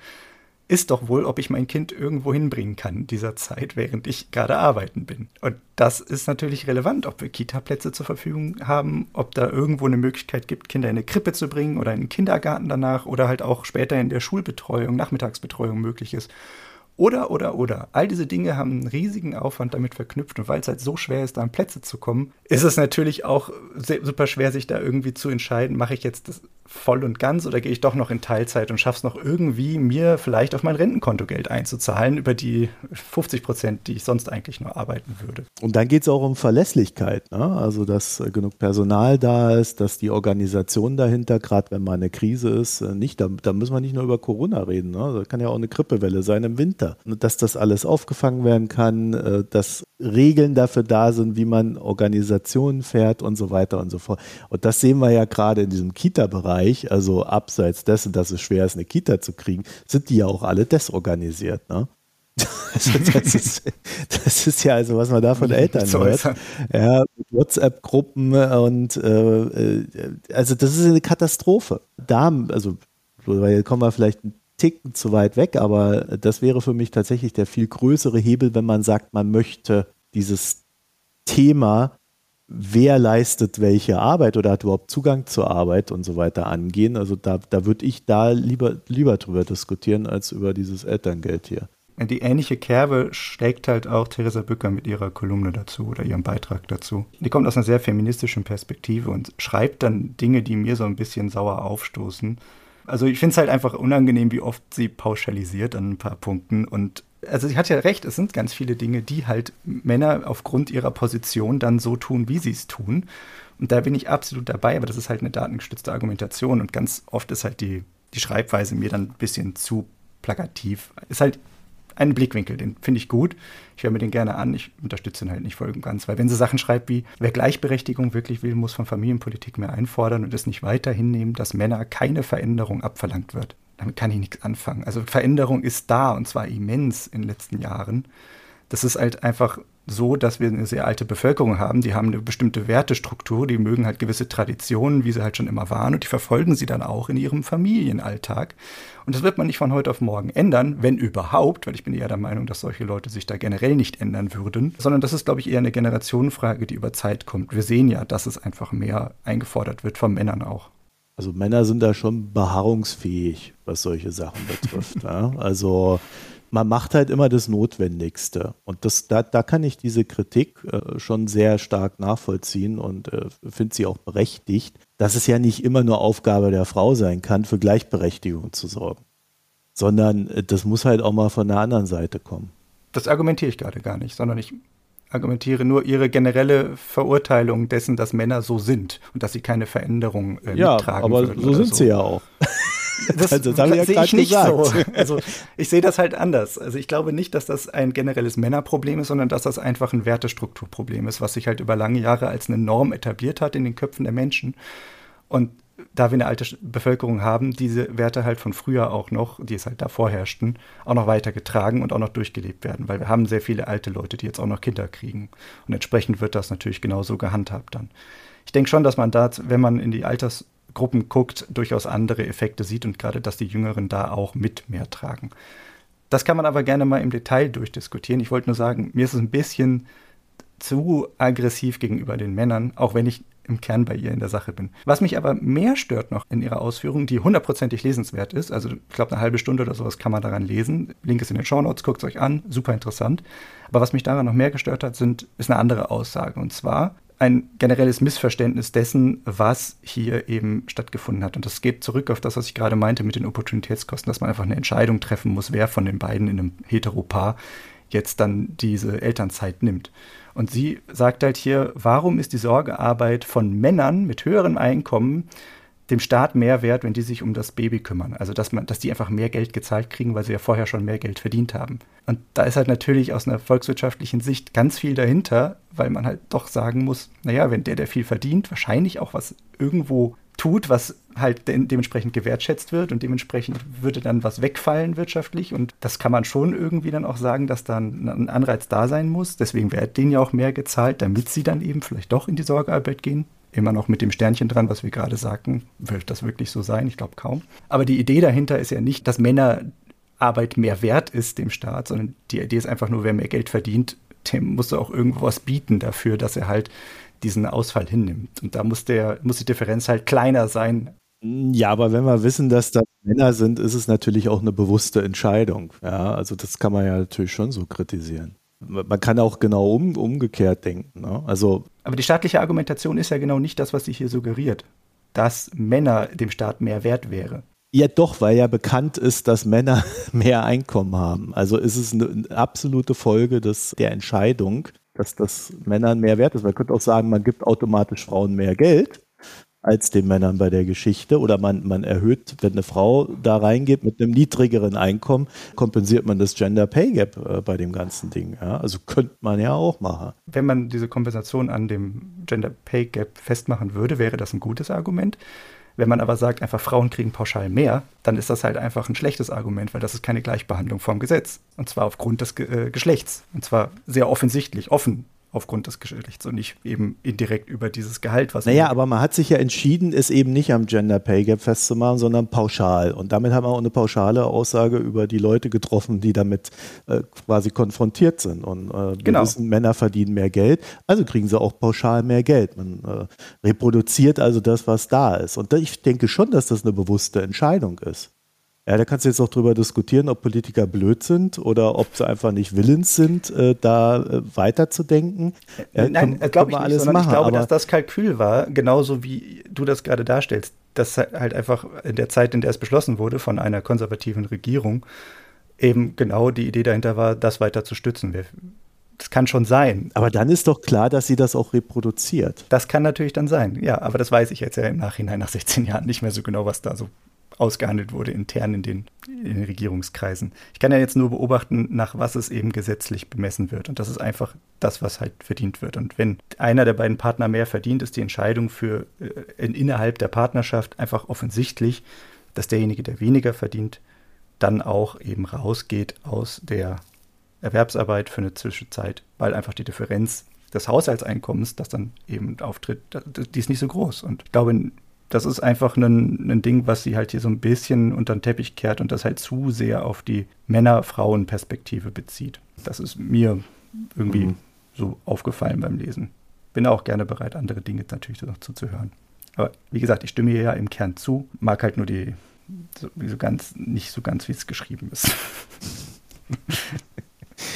ist doch wohl, ob ich mein Kind irgendwo hinbringen kann in dieser Zeit, während ich gerade arbeiten bin. Und das ist natürlich relevant, ob wir Kita-Plätze zur Verfügung haben, ob da irgendwo eine Möglichkeit gibt, Kinder in eine Krippe zu bringen oder in den Kindergarten danach oder halt auch später in der Schulbetreuung, Nachmittagsbetreuung möglich ist. Oder, oder, oder. All diese Dinge haben einen riesigen Aufwand damit verknüpft. Und weil es halt so schwer ist, da an Plätze zu kommen, ist es natürlich auch super schwer, sich da irgendwie zu entscheiden, mache ich jetzt das voll und ganz oder gehe ich doch noch in Teilzeit und schaffe es noch irgendwie, mir vielleicht auf mein Rentenkonto Geld einzuzahlen über die 50 Prozent, die ich sonst eigentlich nur arbeiten würde. Und dann geht es auch um Verlässlichkeit, ne? also dass äh, genug Personal da ist, dass die Organisation dahinter, gerade wenn mal eine Krise ist, äh, nicht, da, da müssen wir nicht nur über Corona reden, ne? da kann ja auch eine Grippewelle sein im Winter, dass das alles aufgefangen werden kann, äh, dass Regeln dafür da sind, wie man Organisationen fährt und so weiter und so fort. Und das sehen wir ja gerade in diesem Kita-Bereich, also abseits dessen, dass es schwer ist, eine Kita zu kriegen, sind die ja auch alle desorganisiert. Ne? Also das, ist, das, ist, ja also, was man da von Eltern hört. Ja, WhatsApp-Gruppen und äh, äh, also das ist eine Katastrophe. Da, also, weil kommen wir vielleicht ein Ticken zu weit weg, aber das wäre für mich tatsächlich der viel größere Hebel, wenn man sagt, man möchte dieses Thema, wer leistet welche Arbeit oder hat überhaupt Zugang zur Arbeit und so weiter angehen. Also da, da würde ich da lieber, lieber drüber diskutieren, als über dieses Elterngeld hier. Die ähnliche Kerbe schlägt halt auch Theresa Bücker mit ihrer Kolumne dazu oder ihrem Beitrag dazu. Die kommt aus einer sehr feministischen Perspektive und schreibt dann Dinge, die mir so ein bisschen sauer aufstoßen also ich finde es halt einfach unangenehm, wie oft sie pauschalisiert an ein paar Punkten. Und also sie hat ja recht, es sind ganz viele Dinge, die halt Männer aufgrund ihrer Position dann so tun, wie sie es tun. Und da bin ich absolut dabei, aber das ist halt eine datengestützte Argumentation und ganz oft ist halt die, die Schreibweise mir dann ein bisschen zu plakativ. Ist halt einen Blickwinkel, den finde ich gut. Ich höre mir den gerne an. Ich unterstütze ihn halt nicht voll und ganz, weil wenn sie Sachen schreibt wie, wer Gleichberechtigung wirklich will, muss von Familienpolitik mehr einfordern und es nicht weiter hinnehmen, dass Männer keine Veränderung abverlangt wird. Damit kann ich nichts anfangen. Also Veränderung ist da und zwar immens in den letzten Jahren. Das ist halt einfach so, dass wir eine sehr alte Bevölkerung haben. Die haben eine bestimmte Wertestruktur, die mögen halt gewisse Traditionen, wie sie halt schon immer waren, und die verfolgen sie dann auch in ihrem Familienalltag. Und das wird man nicht von heute auf morgen ändern, wenn überhaupt, weil ich bin eher der Meinung, dass solche Leute sich da generell nicht ändern würden, sondern das ist, glaube ich, eher eine Generationenfrage, die über Zeit kommt. Wir sehen ja, dass es einfach mehr eingefordert wird von Männern auch. Also Männer sind da schon beharrungsfähig, was solche Sachen betrifft. ja? Also man macht halt immer das Notwendigste. Und das, da, da kann ich diese Kritik äh, schon sehr stark nachvollziehen und äh, finde sie auch berechtigt, dass es ja nicht immer nur Aufgabe der Frau sein kann, für Gleichberechtigung zu sorgen. Sondern äh, das muss halt auch mal von der anderen Seite kommen. Das argumentiere ich gerade gar nicht, sondern ich argumentiere nur ihre generelle Verurteilung dessen, dass Männer so sind und dass sie keine Veränderung äh, ja, mittragen aber so sind so. sie ja auch. Das, also, das ja sehe ich nicht gesagt. so. Also ich sehe das halt anders. Also ich glaube nicht, dass das ein generelles Männerproblem ist, sondern dass das einfach ein Wertestrukturproblem ist, was sich halt über lange Jahre als eine Norm etabliert hat in den Köpfen der Menschen. Und da wir eine alte Bevölkerung haben, diese Werte halt von früher auch noch, die es halt davor herrschten, auch noch weitergetragen und auch noch durchgelebt werden, weil wir haben sehr viele alte Leute, die jetzt auch noch Kinder kriegen. Und entsprechend wird das natürlich genauso gehandhabt dann. Ich denke schon, dass man da, wenn man in die Alters Gruppen guckt, durchaus andere Effekte sieht und gerade, dass die Jüngeren da auch mit mehr tragen. Das kann man aber gerne mal im Detail durchdiskutieren. Ich wollte nur sagen, mir ist es ein bisschen zu aggressiv gegenüber den Männern, auch wenn ich im Kern bei ihr in der Sache bin. Was mich aber mehr stört noch in ihrer Ausführung, die hundertprozentig lesenswert ist, also ich glaube eine halbe Stunde oder sowas kann man daran lesen. Link ist in den Show Notes, guckt es euch an, super interessant. Aber was mich daran noch mehr gestört hat, sind, ist eine andere Aussage. Und zwar ein generelles Missverständnis dessen, was hier eben stattgefunden hat. Und das geht zurück auf das, was ich gerade meinte mit den Opportunitätskosten, dass man einfach eine Entscheidung treffen muss, wer von den beiden in einem Heteropaar jetzt dann diese Elternzeit nimmt. Und sie sagt halt hier, warum ist die Sorgearbeit von Männern mit höherem Einkommen dem Staat mehr wert, wenn die sich um das Baby kümmern. Also dass man, dass die einfach mehr Geld gezahlt kriegen, weil sie ja vorher schon mehr Geld verdient haben. Und da ist halt natürlich aus einer volkswirtschaftlichen Sicht ganz viel dahinter, weil man halt doch sagen muss, naja, wenn der, der viel verdient, wahrscheinlich auch was irgendwo tut, was halt de dementsprechend gewertschätzt wird und dementsprechend würde dann was wegfallen wirtschaftlich und das kann man schon irgendwie dann auch sagen, dass dann ein Anreiz da sein muss. Deswegen wird denen ja auch mehr gezahlt, damit sie dann eben vielleicht doch in die Sorgearbeit gehen immer noch mit dem Sternchen dran, was wir gerade sagten. Wird das wirklich so sein? Ich glaube kaum. Aber die Idee dahinter ist ja nicht, dass Männerarbeit mehr wert ist dem Staat, sondern die Idee ist einfach nur, wer mehr Geld verdient, dem muss er auch irgendwo was bieten dafür, dass er halt diesen Ausfall hinnimmt. Und da muss, der, muss die Differenz halt kleiner sein. Ja, aber wenn wir wissen, dass das Männer sind, ist es natürlich auch eine bewusste Entscheidung. Ja, also das kann man ja natürlich schon so kritisieren. Man kann auch genau um, umgekehrt denken. Ne? Also, Aber die staatliche Argumentation ist ja genau nicht das, was sich hier suggeriert, dass Männer dem Staat mehr wert wäre. Ja, doch, weil ja bekannt ist, dass Männer mehr Einkommen haben. Also ist es eine, eine absolute Folge des, der Entscheidung, dass das Männern mehr wert ist. Man könnte auch sagen, man gibt automatisch Frauen mehr Geld als den Männern bei der Geschichte. Oder man, man erhöht, wenn eine Frau da reingeht mit einem niedrigeren Einkommen, kompensiert man das Gender Pay Gap äh, bei dem ganzen Ding. Ja? Also könnte man ja auch machen. Wenn man diese Kompensation an dem Gender Pay Gap festmachen würde, wäre das ein gutes Argument. Wenn man aber sagt, einfach Frauen kriegen pauschal mehr, dann ist das halt einfach ein schlechtes Argument, weil das ist keine Gleichbehandlung vom Gesetz. Und zwar aufgrund des Ge äh, Geschlechts. Und zwar sehr offensichtlich, offen aufgrund des Geschlechts und nicht eben indirekt über dieses Gehalt, was. Naja, aber man hat sich ja entschieden, es eben nicht am Gender Pay Gap festzumachen, sondern pauschal. Und damit haben wir auch eine pauschale Aussage über die Leute getroffen, die damit äh, quasi konfrontiert sind. Und äh, genau. wissen, Männer verdienen mehr Geld, also kriegen sie auch pauschal mehr Geld. Man äh, reproduziert also das, was da ist. Und ich denke schon, dass das eine bewusste Entscheidung ist. Ja, da kannst du jetzt auch drüber diskutieren, ob Politiker blöd sind oder ob sie einfach nicht willens sind, äh, da äh, weiterzudenken. Äh, Nein, glaube ich nicht, alles machen, ich glaube, dass das Kalkül war, genauso wie du das gerade darstellst, dass halt einfach in der Zeit, in der es beschlossen wurde von einer konservativen Regierung, eben genau die Idee dahinter war, das weiter zu stützen. Das kann schon sein. Aber dann ist doch klar, dass sie das auch reproduziert. Das kann natürlich dann sein, ja. Aber das weiß ich jetzt ja im Nachhinein nach 16 Jahren nicht mehr so genau, was da so ausgehandelt wurde intern in den, in den Regierungskreisen. Ich kann ja jetzt nur beobachten, nach was es eben gesetzlich bemessen wird. Und das ist einfach das, was halt verdient wird. Und wenn einer der beiden Partner mehr verdient, ist die Entscheidung für äh, innerhalb der Partnerschaft einfach offensichtlich, dass derjenige, der weniger verdient, dann auch eben rausgeht aus der Erwerbsarbeit für eine Zwischenzeit, weil einfach die Differenz des Haushaltseinkommens, das dann eben auftritt, die ist nicht so groß. Und ich glaube, das ist einfach ein, ein Ding, was sie halt hier so ein bisschen unter den Teppich kehrt und das halt zu sehr auf die Männer-Frauen-Perspektive bezieht. Das ist mir irgendwie mhm. so aufgefallen beim Lesen. Bin auch gerne bereit, andere Dinge natürlich noch zuzuhören. Aber wie gesagt, ich stimme hier ja im Kern zu, mag halt nur die so, so ganz, nicht so ganz, wie es geschrieben ist.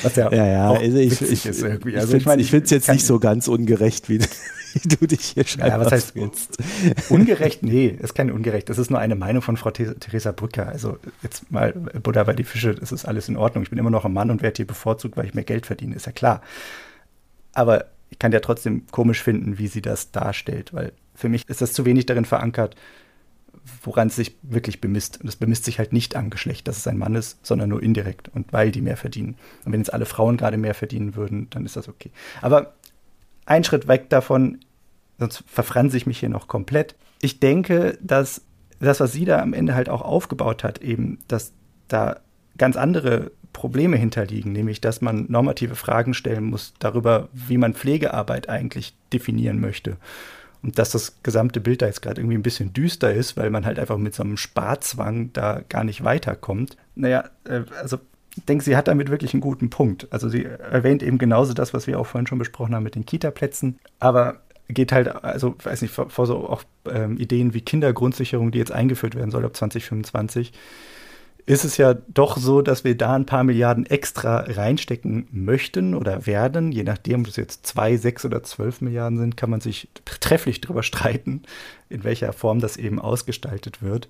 Was ja, ja, ja also ich, ich, ist irgendwie. Also ich, ich finde es jetzt nicht so ganz ungerecht, wie, wie du dich hier scheinbar ja, was heißt willst. Ungerecht? Nee, ist kein ungerecht. Das ist nur eine Meinung von Frau Theresa Brücker. Also jetzt mal Buddha bei die Fische, das ist alles in Ordnung. Ich bin immer noch ein Mann und werde hier bevorzugt, weil ich mehr Geld verdiene, ist ja klar. Aber ich kann ja trotzdem komisch finden, wie sie das darstellt, weil für mich ist das zu wenig darin verankert, woran es sich wirklich bemisst. Und es bemisst sich halt nicht am Geschlecht, dass es ein Mann ist, sondern nur indirekt und weil die mehr verdienen. Und wenn jetzt alle Frauen gerade mehr verdienen würden, dann ist das okay. Aber ein Schritt weg davon, sonst verfranse ich mich hier noch komplett. Ich denke, dass das, was sie da am Ende halt auch aufgebaut hat, eben, dass da ganz andere Probleme hinterliegen, nämlich dass man normative Fragen stellen muss darüber, wie man Pflegearbeit eigentlich definieren möchte. Und dass das gesamte Bild da jetzt gerade irgendwie ein bisschen düster ist, weil man halt einfach mit so einem Sparzwang da gar nicht weiterkommt. Naja, äh, also denke, sie hat damit wirklich einen guten Punkt. Also sie erwähnt eben genauso das, was wir auch vorhin schon besprochen haben mit den Kita-Plätzen. Aber geht halt, also weiß nicht, vor, vor so auch ähm, Ideen wie Kindergrundsicherung, die jetzt eingeführt werden soll ab 2025, ist es ja doch so, dass wir da ein paar Milliarden extra reinstecken möchten oder werden. Je nachdem, ob es jetzt zwei, sechs oder zwölf Milliarden sind, kann man sich trefflich darüber streiten, in welcher Form das eben ausgestaltet wird.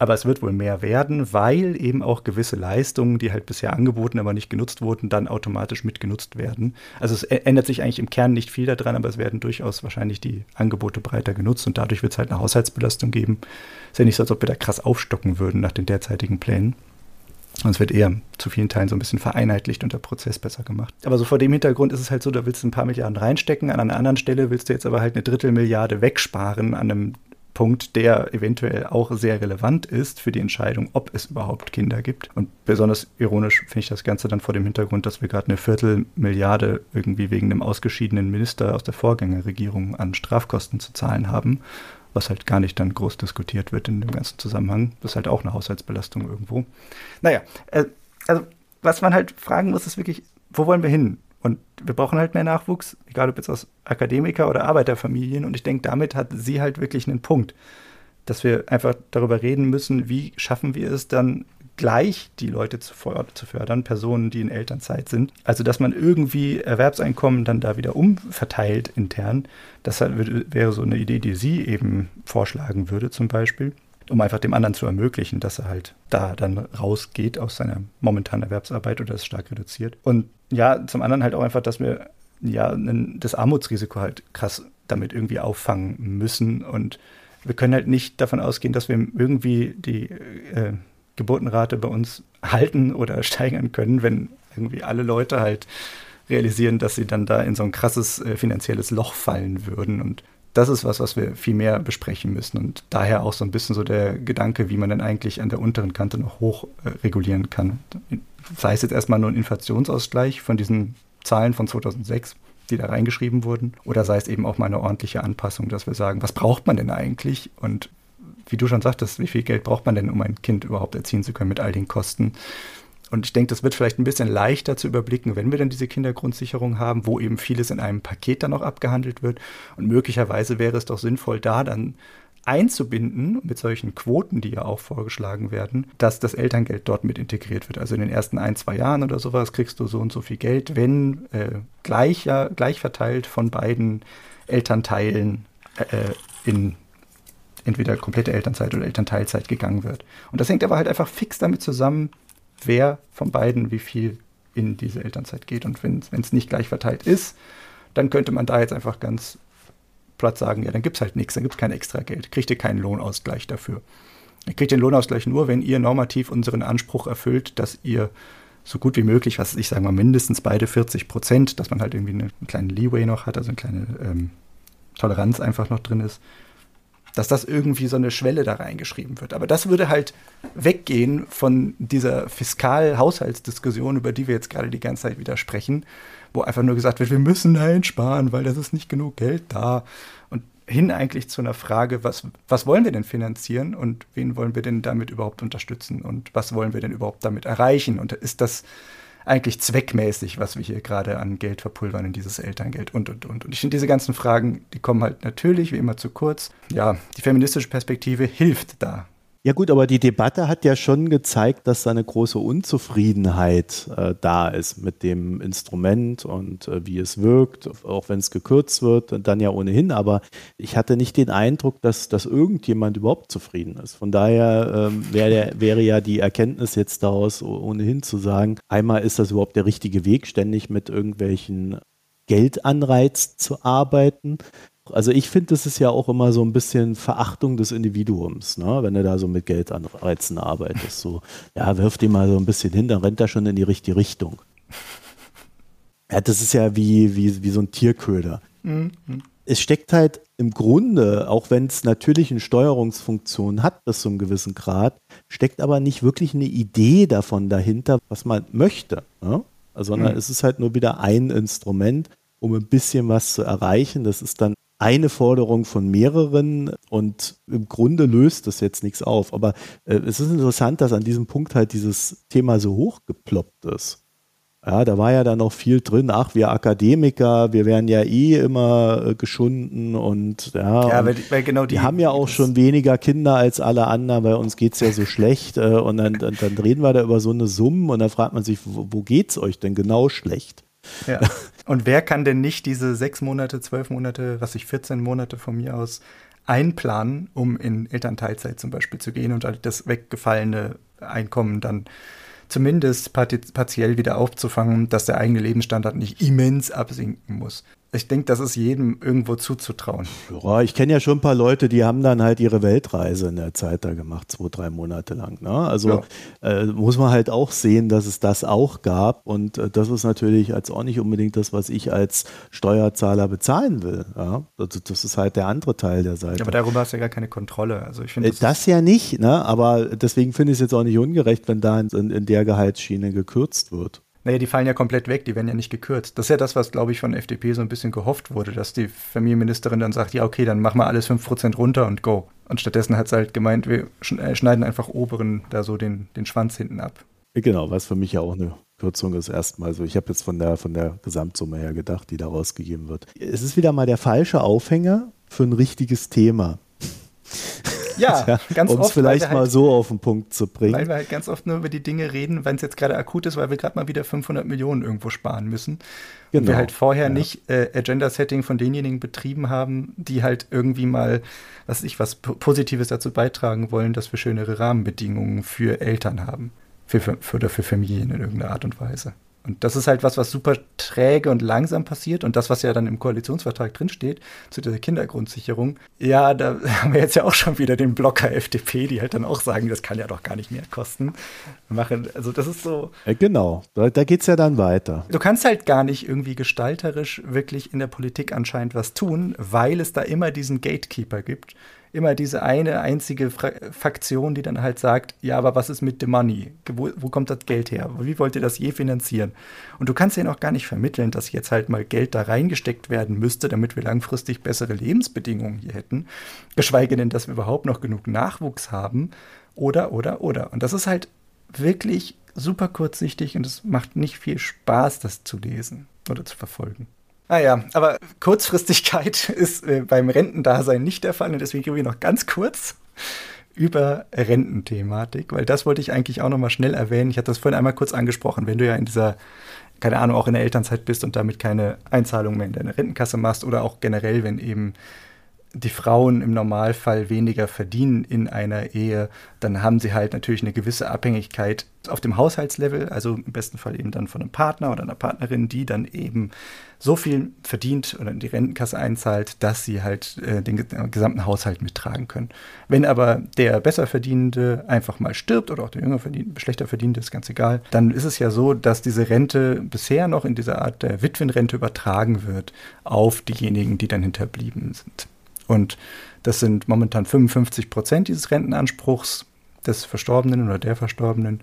Aber es wird wohl mehr werden, weil eben auch gewisse Leistungen, die halt bisher angeboten, aber nicht genutzt wurden, dann automatisch mitgenutzt werden. Also es ändert sich eigentlich im Kern nicht viel daran, aber es werden durchaus wahrscheinlich die Angebote breiter genutzt und dadurch wird es halt eine Haushaltsbelastung geben. Ist ja nicht so, als ob wir da krass aufstocken würden nach den derzeitigen Plänen. Und es wird eher zu vielen Teilen so ein bisschen vereinheitlicht und der Prozess besser gemacht. Aber so vor dem Hintergrund ist es halt so, da willst du ein paar Milliarden reinstecken, an einer anderen Stelle willst du jetzt aber halt eine Drittelmilliarde wegsparen an einem Punkt, der eventuell auch sehr relevant ist für die Entscheidung, ob es überhaupt Kinder gibt. Und besonders ironisch finde ich das Ganze dann vor dem Hintergrund, dass wir gerade eine Viertelmilliarde irgendwie wegen einem ausgeschiedenen Minister aus der Vorgängerregierung an Strafkosten zu zahlen haben, was halt gar nicht dann groß diskutiert wird in dem ganzen Zusammenhang. Das ist halt auch eine Haushaltsbelastung irgendwo. Naja, äh, also was man halt fragen muss, ist wirklich, wo wollen wir hin? Und wir brauchen halt mehr Nachwuchs, egal ob jetzt aus Akademiker- oder Arbeiterfamilien. Und ich denke, damit hat sie halt wirklich einen Punkt, dass wir einfach darüber reden müssen, wie schaffen wir es dann gleich die Leute zu, fördern, Personen, die in Elternzeit sind. Also, dass man irgendwie Erwerbseinkommen dann da wieder umverteilt intern. Das wäre so eine Idee, die sie eben vorschlagen würde, zum Beispiel um einfach dem anderen zu ermöglichen, dass er halt da dann rausgeht aus seiner momentanen Erwerbsarbeit oder es stark reduziert. Und ja, zum anderen halt auch einfach, dass wir ja das Armutsrisiko halt krass damit irgendwie auffangen müssen und wir können halt nicht davon ausgehen, dass wir irgendwie die äh, Geburtenrate bei uns halten oder steigern können, wenn irgendwie alle Leute halt realisieren, dass sie dann da in so ein krasses äh, finanzielles Loch fallen würden. Und das ist was, was wir viel mehr besprechen müssen. Und daher auch so ein bisschen so der Gedanke, wie man dann eigentlich an der unteren Kante noch hoch äh, regulieren kann. Sei es jetzt erstmal nur ein Inflationsausgleich von diesen Zahlen von 2006, die da reingeschrieben wurden, oder sei es eben auch mal eine ordentliche Anpassung, dass wir sagen, was braucht man denn eigentlich? Und wie du schon sagtest, wie viel Geld braucht man denn, um ein Kind überhaupt erziehen zu können mit all den Kosten? Und ich denke, das wird vielleicht ein bisschen leichter zu überblicken, wenn wir dann diese Kindergrundsicherung haben, wo eben vieles in einem Paket dann auch abgehandelt wird. Und möglicherweise wäre es doch sinnvoll, da dann einzubinden mit solchen Quoten, die ja auch vorgeschlagen werden, dass das Elterngeld dort mit integriert wird. Also in den ersten ein, zwei Jahren oder sowas kriegst du so und so viel Geld, wenn äh, gleich, ja, gleich verteilt von beiden Elternteilen äh, in entweder komplette Elternzeit oder Elternteilzeit gegangen wird. Und das hängt aber halt einfach fix damit zusammen, wer von beiden wie viel in diese Elternzeit geht. Und wenn es nicht gleich verteilt ist, dann könnte man da jetzt einfach ganz platt sagen, ja, dann gibt es halt nichts, dann gibt es kein extra Geld, kriegt ihr keinen Lohnausgleich dafür. Ihr kriegt den Lohnausgleich nur, wenn ihr normativ unseren Anspruch erfüllt, dass ihr so gut wie möglich, was ich sage mal, mindestens beide 40 Prozent, dass man halt irgendwie eine, einen kleinen Leeway noch hat, also eine kleine ähm, Toleranz einfach noch drin ist, dass das irgendwie so eine Schwelle da reingeschrieben wird. Aber das würde halt weggehen von dieser Fiskal-Haushaltsdiskussion, über die wir jetzt gerade die ganze Zeit wieder sprechen, wo einfach nur gesagt wird, wir müssen einsparen, weil das ist nicht genug Geld da. Und hin eigentlich zu einer Frage, was, was wollen wir denn finanzieren und wen wollen wir denn damit überhaupt unterstützen und was wollen wir denn überhaupt damit erreichen? Und ist das eigentlich zweckmäßig, was wir hier gerade an Geld verpulvern in dieses Elterngeld und, und, und. Und ich finde, diese ganzen Fragen, die kommen halt natürlich wie immer zu kurz. Ja, die feministische Perspektive hilft da ja gut, aber die Debatte hat ja schon gezeigt, dass da eine große Unzufriedenheit äh, da ist mit dem Instrument und äh, wie es wirkt, auch wenn es gekürzt wird, dann ja ohnehin. Aber ich hatte nicht den Eindruck, dass, dass irgendjemand überhaupt zufrieden ist. Von daher ähm, wär wäre ja die Erkenntnis jetzt daraus ohnehin zu sagen, einmal ist das überhaupt der richtige Weg, ständig mit irgendwelchen Geldanreiz zu arbeiten also ich finde, das ist ja auch immer so ein bisschen Verachtung des Individuums, ne? wenn du da so mit Geldanreizen arbeitest. So, ja, wirf die mal so ein bisschen hin, dann rennt er schon in die richtige Richtung. Ja, das ist ja wie, wie, wie so ein Tierköder. Mhm. Es steckt halt im Grunde, auch wenn es natürlich eine Steuerungsfunktion hat bis zu einem gewissen Grad, steckt aber nicht wirklich eine Idee davon dahinter, was man möchte. Ne? Sondern mhm. es ist halt nur wieder ein Instrument, um ein bisschen was zu erreichen. Das ist dann eine Forderung von mehreren und im Grunde löst das jetzt nichts auf. Aber äh, es ist interessant, dass an diesem Punkt halt dieses Thema so hochgeploppt ist. Ja, da war ja dann noch viel drin. Ach, wir Akademiker, wir werden ja eh immer äh, geschunden und ja. Ja, weil, weil genau die. die haben ja auch schon weniger Kinder als alle anderen, bei uns geht es ja so schlecht. Äh, und dann, dann, dann reden wir da über so eine Summen und dann fragt man sich, wo, wo geht's euch denn genau schlecht? Ja. Und wer kann denn nicht diese sechs Monate, zwölf Monate, was ich 14 Monate von mir aus einplanen, um in Elternteilzeit zum Beispiel zu gehen und das weggefallene Einkommen dann zumindest partiell wieder aufzufangen, dass der eigene Lebensstandard nicht immens absinken muss ich denke, das ist jedem irgendwo zuzutrauen. Ja, ich kenne ja schon ein paar Leute, die haben dann halt ihre Weltreise in der Zeit da gemacht, zwei, drei Monate lang. Ne? Also ja. äh, muss man halt auch sehen, dass es das auch gab. Und äh, das ist natürlich als auch nicht unbedingt das, was ich als Steuerzahler bezahlen will. Ja? Also das ist halt der andere Teil der Seite. Ja, aber darüber hast du ja gar keine Kontrolle. Also ich finde äh, das, das ja nicht, ne? aber deswegen finde ich es jetzt auch nicht ungerecht, wenn da in, in der Gehaltsschiene gekürzt wird. Naja, die fallen ja komplett weg, die werden ja nicht gekürzt. Das ist ja das, was, glaube ich, von FDP so ein bisschen gehofft wurde, dass die Familienministerin dann sagt, ja, okay, dann machen wir alles 5% runter und go. Und stattdessen hat sie halt gemeint, wir äh, schneiden einfach oberen da so den, den Schwanz hinten ab. Genau, was für mich ja auch eine Kürzung ist erstmal so. Ich habe jetzt von der, von der Gesamtsumme her gedacht, die da rausgegeben wird. Es ist wieder mal der falsche Aufhänger für ein richtiges Thema. Ja, ganz um es vielleicht halt, mal so auf den Punkt zu bringen. Weil wir halt ganz oft nur über die Dinge reden, wenn es jetzt gerade akut ist, weil wir gerade mal wieder 500 Millionen irgendwo sparen müssen. Genau. Und wir halt vorher ja. nicht äh, Agenda-Setting von denjenigen betrieben haben, die halt irgendwie mal, was ich, was Positives dazu beitragen wollen, dass wir schönere Rahmenbedingungen für Eltern haben. Für, für, oder für Familien in irgendeiner Art und Weise. Und das ist halt was, was super träge und langsam passiert. Und das, was ja dann im Koalitionsvertrag drinsteht, zu dieser Kindergrundsicherung, ja, da haben wir jetzt ja auch schon wieder den Blocker FDP, die halt dann auch sagen, das kann ja doch gar nicht mehr kosten. Machen. Also das ist so. Ja, genau, da, da geht es ja dann weiter. Du kannst halt gar nicht irgendwie gestalterisch wirklich in der Politik anscheinend was tun, weil es da immer diesen Gatekeeper gibt immer diese eine einzige Fra Faktion, die dann halt sagt, ja, aber was ist mit the money? Wo, wo, kommt das Geld her? Wie wollt ihr das je finanzieren? Und du kannst denen auch gar nicht vermitteln, dass jetzt halt mal Geld da reingesteckt werden müsste, damit wir langfristig bessere Lebensbedingungen hier hätten. Geschweige denn, dass wir überhaupt noch genug Nachwuchs haben. Oder, oder, oder. Und das ist halt wirklich super kurzsichtig und es macht nicht viel Spaß, das zu lesen oder zu verfolgen. Ah ja, aber Kurzfristigkeit ist äh, beim Rentendasein nicht der Fall und deswegen reden wir noch ganz kurz über Rententhematik, weil das wollte ich eigentlich auch noch mal schnell erwähnen. Ich hatte das vorhin einmal kurz angesprochen, wenn du ja in dieser keine Ahnung, auch in der Elternzeit bist und damit keine Einzahlung mehr in deine Rentenkasse machst oder auch generell, wenn eben die Frauen im Normalfall weniger verdienen in einer Ehe, dann haben sie halt natürlich eine gewisse Abhängigkeit auf dem Haushaltslevel, also im besten Fall eben dann von einem Partner oder einer Partnerin, die dann eben so viel verdient oder in die Rentenkasse einzahlt, dass sie halt äh, den gesamten Haushalt mittragen können. Wenn aber der besser verdienende einfach mal stirbt oder auch der jünger verdienende, schlechter verdienende, ist ganz egal, dann ist es ja so, dass diese Rente bisher noch in dieser Art der Witwenrente übertragen wird auf diejenigen, die dann hinterblieben sind. Und das sind momentan 55 Prozent dieses Rentenanspruchs des Verstorbenen oder der Verstorbenen,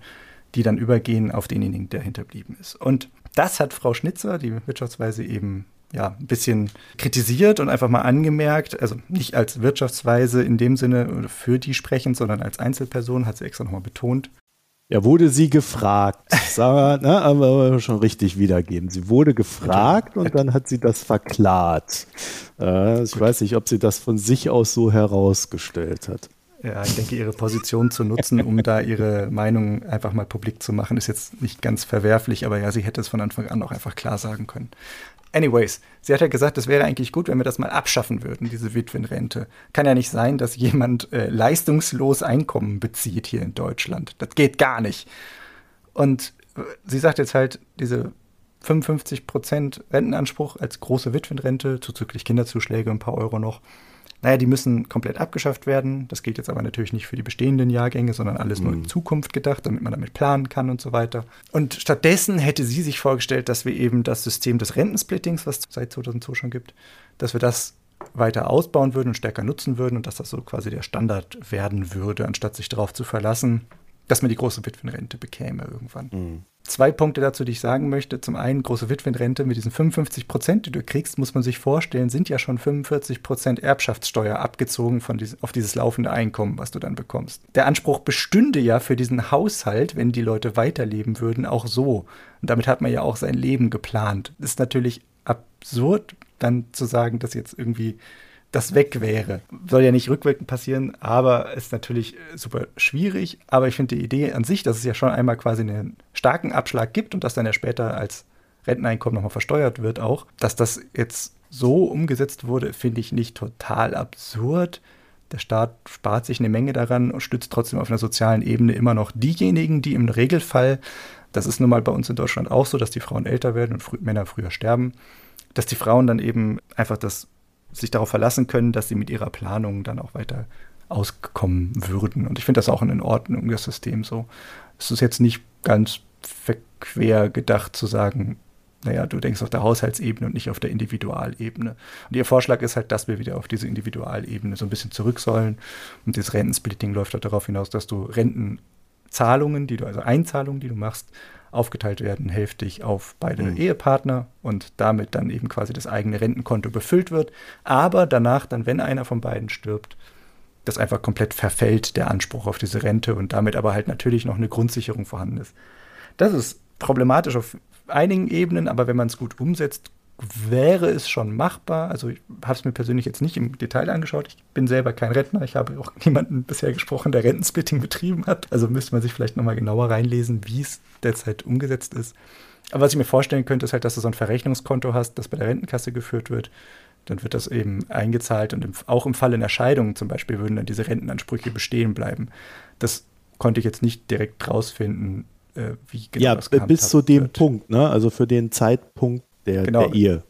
die dann übergehen auf denjenigen, der hinterblieben ist. Und das hat Frau Schnitzer, die Wirtschaftsweise, eben ja, ein bisschen kritisiert und einfach mal angemerkt, also nicht als Wirtschaftsweise in dem Sinne für die sprechend, sondern als Einzelperson, hat sie extra nochmal betont. Ja, wurde sie gefragt. Sag ne, aber schon richtig wiedergeben. Sie wurde gefragt und dann hat sie das verklart. Äh, ich weiß nicht, ob sie das von sich aus so herausgestellt hat. Ja, ich denke, ihre Position zu nutzen, um da ihre Meinung einfach mal publik zu machen, ist jetzt nicht ganz verwerflich, aber ja, sie hätte es von Anfang an auch einfach klar sagen können. Anyways, sie hat ja gesagt, es wäre eigentlich gut, wenn wir das mal abschaffen würden, diese Witwenrente. Kann ja nicht sein, dass jemand äh, leistungslos Einkommen bezieht hier in Deutschland. Das geht gar nicht. Und äh, sie sagt jetzt halt, diese 55% Rentenanspruch als große Witwenrente, zuzüglich Kinderzuschläge, ein paar Euro noch, naja, die müssen komplett abgeschafft werden. Das gilt jetzt aber natürlich nicht für die bestehenden Jahrgänge, sondern alles mhm. nur in mhm. Zukunft gedacht, damit man damit planen kann und so weiter. Und stattdessen hätte sie sich vorgestellt, dass wir eben das System des Rentensplittings, was es seit 2002 schon gibt, dass wir das weiter ausbauen würden und stärker nutzen würden und dass das so quasi der Standard werden würde, anstatt sich darauf zu verlassen, dass man die große Witwenrente bekäme irgendwann. Mhm. Zwei Punkte dazu, die ich sagen möchte. Zum einen, große Witwenrente mit diesen 55 Prozent, die du kriegst, muss man sich vorstellen, sind ja schon 45 Prozent Erbschaftssteuer abgezogen von dies, auf dieses laufende Einkommen, was du dann bekommst. Der Anspruch bestünde ja für diesen Haushalt, wenn die Leute weiterleben würden, auch so. Und damit hat man ja auch sein Leben geplant. Ist natürlich absurd, dann zu sagen, dass jetzt irgendwie das weg wäre. Soll ja nicht rückwirkend passieren, aber ist natürlich super schwierig. Aber ich finde die Idee an sich, dass es ja schon einmal quasi einen starken Abschlag gibt und das dann ja später als Renteneinkommen nochmal versteuert wird auch, dass das jetzt so umgesetzt wurde, finde ich nicht total absurd. Der Staat spart sich eine Menge daran und stützt trotzdem auf einer sozialen Ebene immer noch diejenigen, die im Regelfall, das ist nun mal bei uns in Deutschland auch so, dass die Frauen älter werden und frü Männer früher sterben, dass die Frauen dann eben einfach das sich darauf verlassen können, dass sie mit ihrer Planung dann auch weiter auskommen würden. Und ich finde das auch in Ordnung, das System so. Es ist jetzt nicht ganz verquer gedacht zu sagen, naja, du denkst auf der Haushaltsebene und nicht auf der Individualebene. Und ihr Vorschlag ist halt, dass wir wieder auf diese Individualebene so ein bisschen zurück sollen. Und das Rentensplitting läuft halt darauf hinaus, dass du Rentenzahlungen, die du, also Einzahlungen, die du machst, aufgeteilt werden, hälftig auf beide mhm. Ehepartner und damit dann eben quasi das eigene Rentenkonto befüllt wird. Aber danach dann, wenn einer von beiden stirbt, das einfach komplett verfällt, der Anspruch auf diese Rente und damit aber halt natürlich noch eine Grundsicherung vorhanden ist. Das ist problematisch auf einigen Ebenen, aber wenn man es gut umsetzt, wäre es schon machbar. Also ich habe es mir persönlich jetzt nicht im Detail angeschaut. Ich bin selber kein Rentner. Ich habe auch niemanden bisher gesprochen, der Rentensplitting betrieben hat. Also müsste man sich vielleicht nochmal genauer reinlesen, wie es derzeit umgesetzt ist. Aber was ich mir vorstellen könnte, ist halt, dass du so ein Verrechnungskonto hast, das bei der Rentenkasse geführt wird. Dann wird das eben eingezahlt und im, auch im Falle einer Scheidung zum Beispiel würden dann diese Rentenansprüche bestehen bleiben. Das konnte ich jetzt nicht direkt rausfinden, äh, wie genau ja, das bis zu dem wird. Punkt, ne? Also für den Zeitpunkt der, genau. der Ehe.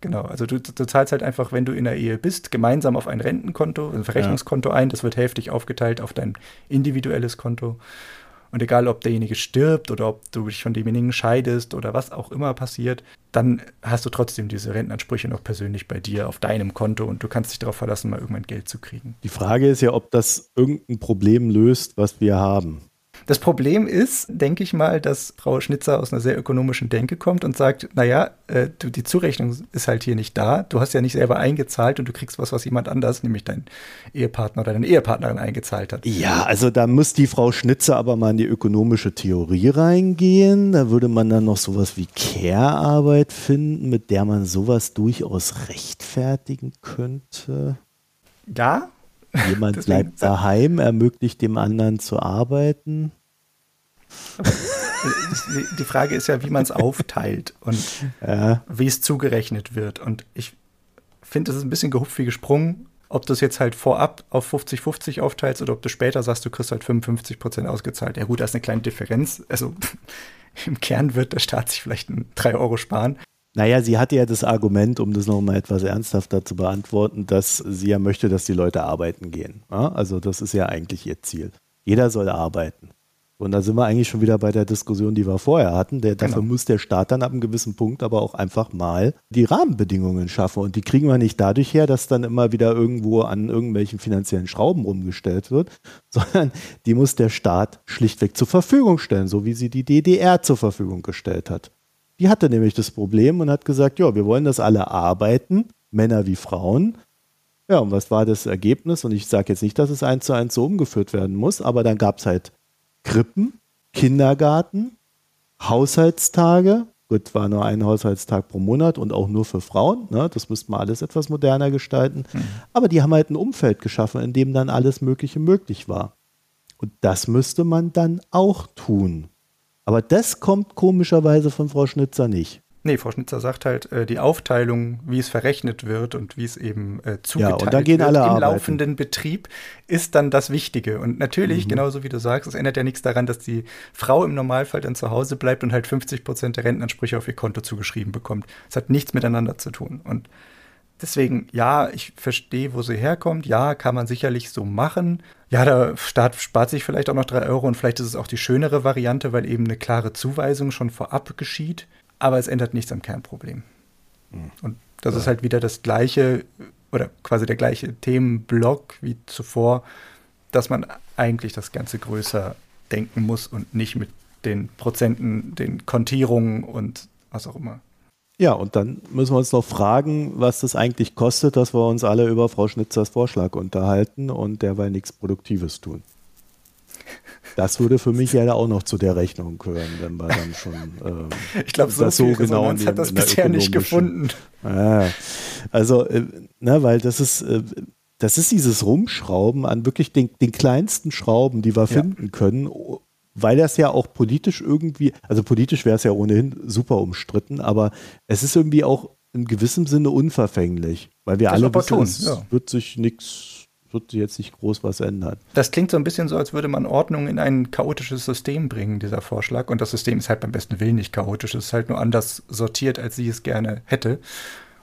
Genau, also du, du, zahlst halt einfach, wenn du in der Ehe bist, gemeinsam auf ein Rentenkonto, ein Verrechnungskonto ja. ein. Das wird hälftig aufgeteilt auf dein individuelles Konto. Und egal, ob derjenige stirbt oder ob du dich von demjenigen scheidest oder was auch immer passiert, dann hast du trotzdem diese Rentenansprüche noch persönlich bei dir auf deinem Konto und du kannst dich darauf verlassen, mal irgendwann Geld zu kriegen. Die Frage ist ja, ob das irgendein Problem löst, was wir haben. Das Problem ist, denke ich mal, dass Frau Schnitzer aus einer sehr ökonomischen Denke kommt und sagt, naja, äh, du, die Zurechnung ist halt hier nicht da. Du hast ja nicht selber eingezahlt und du kriegst was, was jemand anders, nämlich dein Ehepartner oder deine Ehepartnerin eingezahlt hat. Ja, also da muss die Frau Schnitzer aber mal in die ökonomische Theorie reingehen. Da würde man dann noch sowas wie Care-Arbeit finden, mit der man sowas durchaus rechtfertigen könnte. Ja, Jemand bleibt daheim, ermöglicht dem anderen zu arbeiten. Die Frage ist ja, wie man es aufteilt und ja. wie es zugerechnet wird. Und ich finde, es ist ein bisschen gehupft wie gesprungen, ob du es jetzt halt vorab auf 50-50 aufteilst oder ob du später sagst, du kriegst halt 55 Prozent ausgezahlt. Ja gut, da ist eine kleine Differenz. Also im Kern wird der Staat sich vielleicht 3 Euro sparen. Naja, sie hatte ja das Argument, um das nochmal etwas ernsthafter zu beantworten, dass sie ja möchte, dass die Leute arbeiten gehen. Also das ist ja eigentlich ihr Ziel. Jeder soll arbeiten. Und da sind wir eigentlich schon wieder bei der Diskussion, die wir vorher hatten. Der, genau. Dafür muss der Staat dann ab einem gewissen Punkt aber auch einfach mal die Rahmenbedingungen schaffen. Und die kriegen wir nicht dadurch her, dass dann immer wieder irgendwo an irgendwelchen finanziellen Schrauben rumgestellt wird, sondern die muss der Staat schlichtweg zur Verfügung stellen, so wie sie die DDR zur Verfügung gestellt hat. Die hatte nämlich das Problem und hat gesagt, ja, wir wollen, dass alle arbeiten, Männer wie Frauen. Ja, und was war das Ergebnis? Und ich sage jetzt nicht, dass es eins zu eins so umgeführt werden muss, aber dann gab es halt Krippen, Kindergarten, Haushaltstage. Gut, war nur ein Haushaltstag pro Monat und auch nur für Frauen. Ne? Das müsste man alles etwas moderner gestalten. Mhm. Aber die haben halt ein Umfeld geschaffen, in dem dann alles Mögliche möglich war. Und das müsste man dann auch tun. Aber das kommt komischerweise von Frau Schnitzer nicht. Nee, Frau Schnitzer sagt halt, äh, die Aufteilung, wie es verrechnet wird und wie es eben äh, zugeteilt ja, und da gehen wird alle im arbeiten. laufenden Betrieb, ist dann das Wichtige. Und natürlich, mhm. genauso wie du sagst, es ändert ja nichts daran, dass die Frau im Normalfall dann zu Hause bleibt und halt 50 Prozent der Rentenansprüche auf ihr Konto zugeschrieben bekommt. Es hat nichts miteinander zu tun. Und deswegen, ja, ich verstehe, wo sie herkommt. Ja, kann man sicherlich so machen ja, der Staat spart sich vielleicht auch noch drei Euro und vielleicht ist es auch die schönere Variante, weil eben eine klare Zuweisung schon vorab geschieht. Aber es ändert nichts am Kernproblem. Mhm. Und das ja. ist halt wieder das gleiche oder quasi der gleiche Themenblock wie zuvor, dass man eigentlich das Ganze größer denken muss und nicht mit den Prozenten, den Kontierungen und was auch immer. Ja, und dann müssen wir uns noch fragen, was das eigentlich kostet, dass wir uns alle über Frau Schnitzers Vorschlag unterhalten und derweil nichts Produktives tun. Das würde für mich ja auch noch zu der Rechnung gehören, wenn wir dann schon. Ähm, ich glaube, so, so genau in, hat das bisher nicht gefunden. Ja, also, äh, ne, weil das ist, äh, das ist dieses Rumschrauben an wirklich den, den kleinsten Schrauben, die wir ja. finden können, weil das ja auch politisch irgendwie, also politisch wäre es ja ohnehin super umstritten, aber es ist irgendwie auch in gewissem Sinne unverfänglich, weil wir das alle wissen, es ja. wird sich nichts, wird jetzt nicht groß was ändern. Das klingt so ein bisschen so, als würde man Ordnung in ein chaotisches System bringen, dieser Vorschlag. Und das System ist halt beim besten Willen nicht chaotisch, es ist halt nur anders sortiert, als sie es gerne hätte.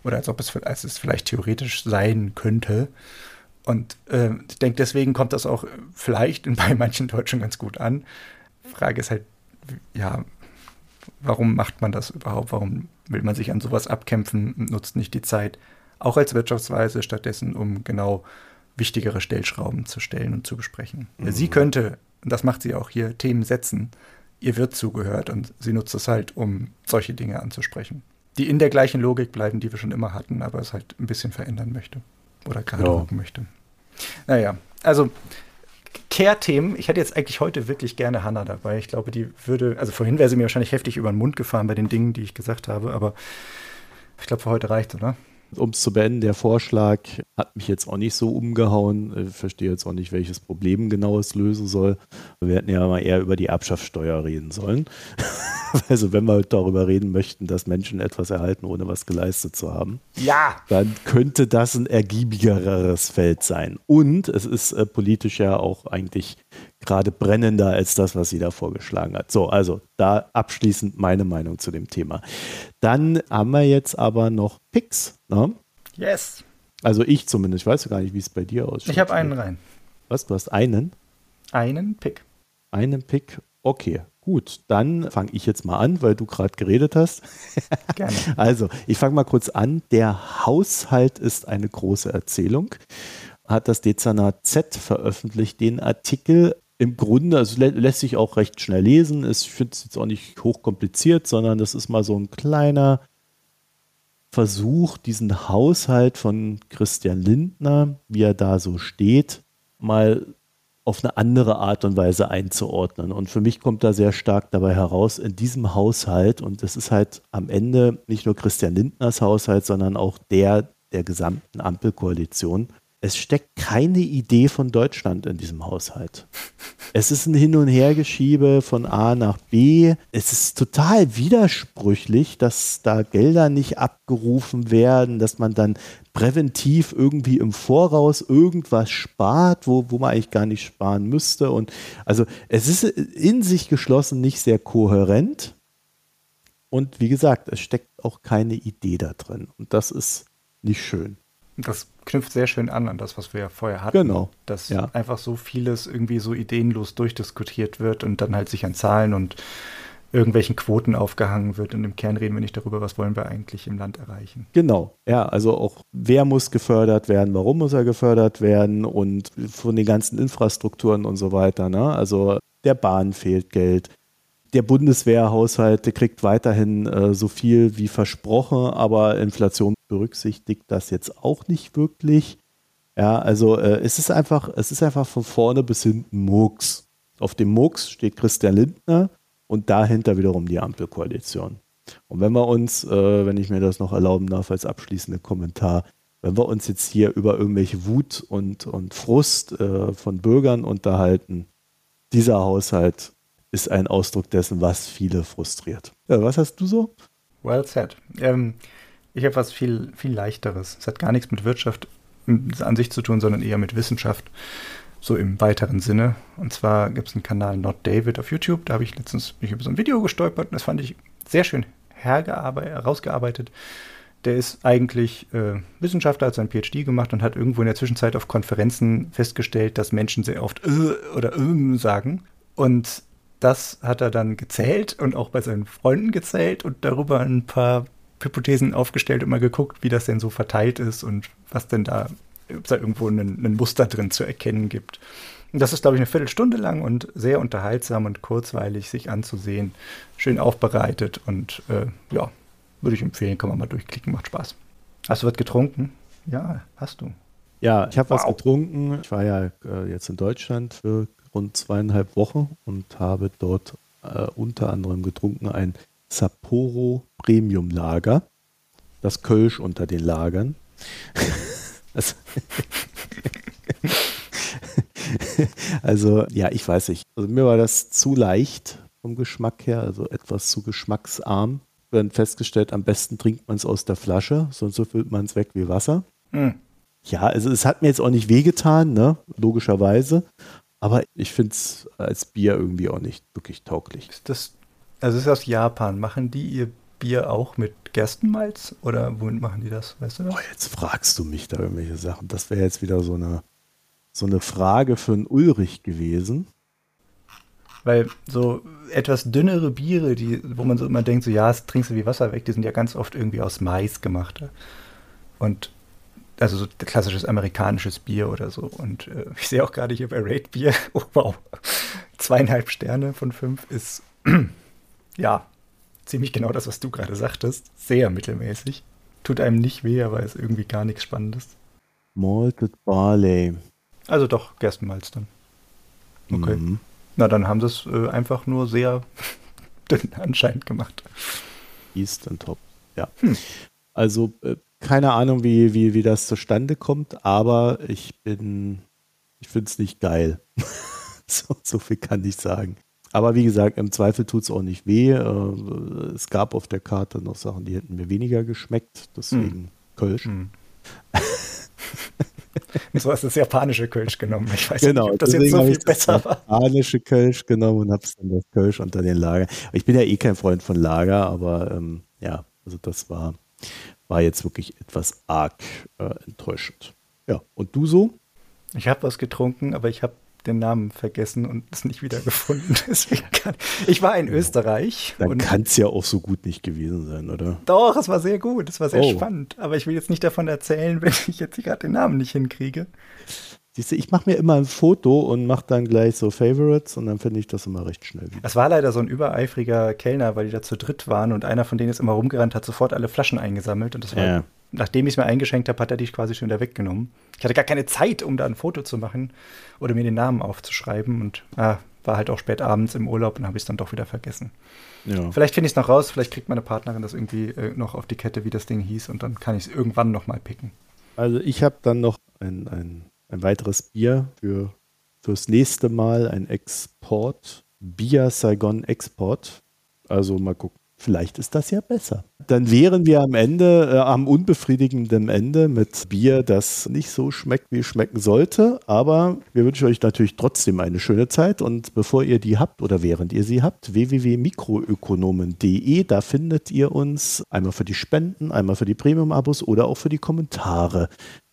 Oder als ob es, als es vielleicht theoretisch sein könnte. Und äh, ich denke, deswegen kommt das auch vielleicht bei manchen Deutschen ganz gut an. Frage ist halt, ja, warum macht man das überhaupt? Warum will man sich an sowas abkämpfen und nutzt nicht die Zeit, auch als Wirtschaftsweise, stattdessen, um genau wichtigere Stellschrauben zu stellen und zu besprechen? Mhm. Sie könnte, und das macht sie auch hier, Themen setzen. Ihr wird zugehört und sie nutzt es halt, um solche Dinge anzusprechen. Die in der gleichen Logik bleiben, die wir schon immer hatten, aber es halt ein bisschen verändern möchte. Oder gerade ja. möchte. Naja, also Care-Themen. Ich hätte jetzt eigentlich heute wirklich gerne Hannah dabei. Ich glaube, die würde, also vorhin wäre sie mir wahrscheinlich heftig über den Mund gefahren bei den Dingen, die ich gesagt habe, aber ich glaube, für heute reicht, oder? Um es zu beenden, der Vorschlag hat mich jetzt auch nicht so umgehauen. Ich verstehe jetzt auch nicht, welches Problem genau es lösen soll. Wir hätten ja mal eher über die Erbschaftssteuer reden sollen. Also wenn wir darüber reden möchten, dass Menschen etwas erhalten, ohne was geleistet zu haben, ja. dann könnte das ein ergiebigeres Feld sein. Und es ist äh, politisch ja auch eigentlich gerade brennender als das, was sie da vorgeschlagen hat. So, also da abschließend meine Meinung zu dem Thema. Dann haben wir jetzt aber noch Picks. Ne? Yes. Also ich zumindest. Ich weiß gar nicht, wie es bei dir aussieht. Ich habe einen rein. Was? Du hast einen? Einen Pick. Einen Pick. Okay. Gut, dann fange ich jetzt mal an, weil du gerade geredet hast. Gerne. Also, ich fange mal kurz an. Der Haushalt ist eine große Erzählung. Hat das Dezernat Z veröffentlicht, den Artikel. Im Grunde, also lä lässt sich auch recht schnell lesen. Ich finde es jetzt auch nicht hochkompliziert, sondern das ist mal so ein kleiner Versuch, diesen Haushalt von Christian Lindner, wie er da so steht, mal auf eine andere Art und Weise einzuordnen. Und für mich kommt da sehr stark dabei heraus, in diesem Haushalt, und das ist halt am Ende nicht nur Christian Lindners Haushalt, sondern auch der der gesamten Ampelkoalition, es steckt keine Idee von Deutschland in diesem Haushalt. Es ist ein Hin- und Hergeschiebe von A nach B. Es ist total widersprüchlich, dass da Gelder nicht abgerufen werden, dass man dann präventiv irgendwie im Voraus irgendwas spart, wo, wo man eigentlich gar nicht sparen müsste. Und also es ist in sich geschlossen nicht sehr kohärent. Und wie gesagt, es steckt auch keine Idee da drin. Und das ist nicht schön. Das knüpft sehr schön an an das, was wir ja vorher hatten. Genau. Dass ja. einfach so vieles irgendwie so ideenlos durchdiskutiert wird und dann halt sich an Zahlen und irgendwelchen Quoten aufgehangen wird. Und im Kern reden wir nicht darüber, was wollen wir eigentlich im Land erreichen. Genau, ja, also auch wer muss gefördert werden, warum muss er gefördert werden und von den ganzen Infrastrukturen und so weiter. Ne? Also der Bahn fehlt Geld. Der Bundeswehrhaushalt kriegt weiterhin äh, so viel wie versprochen, aber Inflation berücksichtigt das jetzt auch nicht wirklich. Ja, also äh, es ist einfach, es ist einfach von vorne bis hinten Murks. Auf dem Murks steht Christian Lindner und dahinter wiederum die Ampelkoalition. Und wenn wir uns, äh, wenn ich mir das noch erlauben darf als abschließender Kommentar, wenn wir uns jetzt hier über irgendwelche Wut und, und Frust äh, von Bürgern unterhalten, dieser Haushalt ist ein Ausdruck dessen, was viele frustriert. Ja, was hast du so? Well said. Ähm, ich habe was viel, viel leichteres. Es hat gar nichts mit Wirtschaft an sich zu tun, sondern eher mit Wissenschaft so im weiteren Sinne. Und zwar gibt es einen Kanal Not David auf YouTube. Da habe ich letztens mich über so ein Video gestolpert und das fand ich sehr schön herausgearbeitet. Der ist eigentlich äh, Wissenschaftler, hat sein PhD gemacht und hat irgendwo in der Zwischenzeit auf Konferenzen festgestellt, dass Menschen sehr oft äh oder äh sagen. Und das hat er dann gezählt und auch bei seinen Freunden gezählt und darüber ein paar Hypothesen aufgestellt und mal geguckt, wie das denn so verteilt ist und was denn da ob es da irgendwo ein, Muster drin zu erkennen gibt. Das ist, glaube ich, eine Viertelstunde lang und sehr unterhaltsam und kurzweilig sich anzusehen. Schön aufbereitet und äh, ja, würde ich empfehlen, kann man mal durchklicken, macht Spaß. Hast du was getrunken? Ja, hast du. Ja, ich habe wow. was getrunken. Ich war ja äh, jetzt in Deutschland für rund zweieinhalb Wochen und habe dort äh, unter anderem getrunken ein Sapporo Premium Lager. Das Kölsch unter den Lagern. also, ja, ich weiß nicht. Also, mir war das zu leicht vom Geschmack her, also etwas zu geschmacksarm. Haben festgestellt, am besten trinkt man es aus der Flasche, sonst so füllt man es weg wie Wasser. Hm. Ja, also es hat mir jetzt auch nicht wehgetan, ne? logischerweise. Aber ich finde es als Bier irgendwie auch nicht wirklich tauglich. Ist das, also es ist aus Japan. Machen die ihr Bier auch mit Gerstenmalz oder womit machen die das? Weißt du das? Oh, jetzt fragst du mich da irgendwelche Sachen. Das wäre jetzt wieder so eine, so eine Frage für einen Ulrich gewesen. Weil so etwas dünnere Biere, die, wo man so immer denkt, so ja, das trinkst du wie Wasser weg, die sind ja ganz oft irgendwie aus Mais gemacht. Und also so klassisches amerikanisches Bier oder so. Und äh, ich sehe auch gerade hier bei Raid Bier, oh wow, zweieinhalb Sterne von fünf ist ja ziemlich genau das, was du gerade sagtest. Sehr mittelmäßig. Tut einem nicht weh, aber ist irgendwie gar nichts Spannendes. Malted Barley. Also doch Gerstenmalz dann. Okay. Mhm. Na, dann haben sie es äh, einfach nur sehr dünn anscheinend gemacht. East and Top, ja. Hm. Also äh, keine Ahnung, wie, wie, wie das zustande kommt, aber ich bin, ich finde es nicht geil. so, so, viel kann ich sagen. Aber wie gesagt, im Zweifel tut es auch nicht weh. Äh, es gab auf der Karte noch Sachen, die hätten mir weniger geschmeckt, deswegen hm. Kölsch. Hm. so hast du das japanische Kölsch genommen. Ich weiß genau, nicht, ob das jetzt so viel besser war. Japanische Kölsch genommen und habe dann das Kölsch unter den Lager. Ich bin ja eh kein Freund von Lager, aber ähm, ja, also das war, war jetzt wirklich etwas arg äh, enttäuschend. Ja, und du so? Ich habe was getrunken, aber ich habe den Namen vergessen und es nicht wieder gefunden. ich war in Österreich. Dann kann es ja auch so gut nicht gewesen sein, oder? Doch, es war sehr gut, es war sehr oh. spannend. Aber ich will jetzt nicht davon erzählen, wenn ich jetzt gerade den Namen nicht hinkriege. Siehst du, ich mache mir immer ein Foto und mache dann gleich so Favorites und dann finde ich das immer recht schnell. Es war leider so ein übereifriger Kellner, weil die da zu dritt waren und einer von denen ist immer rumgerannt, hat sofort alle Flaschen eingesammelt und das war ja nachdem ich es mir eingeschenkt habe, hat er dich quasi schon wieder weggenommen. Ich hatte gar keine Zeit, um da ein Foto zu machen oder mir den Namen aufzuschreiben und ah, war halt auch spät abends im Urlaub und habe ich es dann doch wieder vergessen. Ja. Vielleicht finde ich es noch raus, vielleicht kriegt meine Partnerin das irgendwie äh, noch auf die Kette, wie das Ding hieß und dann kann ich es irgendwann nochmal picken. Also ich habe dann noch ein, ein, ein weiteres Bier für fürs nächste Mal, ein Export, Bier Saigon Export. Also mal gucken. Vielleicht ist das ja besser. Dann wären wir am Ende, äh, am unbefriedigenden Ende mit Bier, das nicht so schmeckt, wie es schmecken sollte. Aber wir wünschen euch natürlich trotzdem eine schöne Zeit. Und bevor ihr die habt oder während ihr sie habt, www.mikroökonomen.de, da findet ihr uns einmal für die Spenden, einmal für die Premium-Abos oder auch für die Kommentare,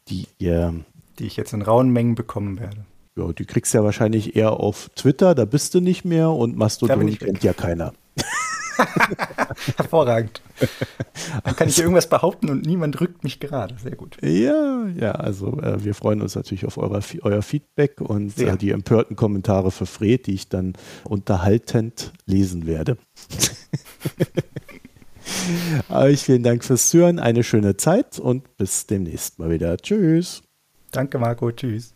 die ihr. Die ich jetzt in rauen Mengen bekommen werde. Ja, die kriegst du ja wahrscheinlich eher auf Twitter, da bist du nicht mehr und Mastodon kennt ja keiner. Hervorragend. Dann kann ich hier irgendwas behaupten und niemand rückt mich gerade. Sehr gut. Ja, ja, also äh, wir freuen uns natürlich auf euer, euer Feedback und äh, die empörten Kommentare für Fred, die ich dann unterhaltend lesen werde. Euch vielen Dank fürs Zuhören, eine schöne Zeit und bis demnächst mal wieder. Tschüss. Danke, Marco. Tschüss.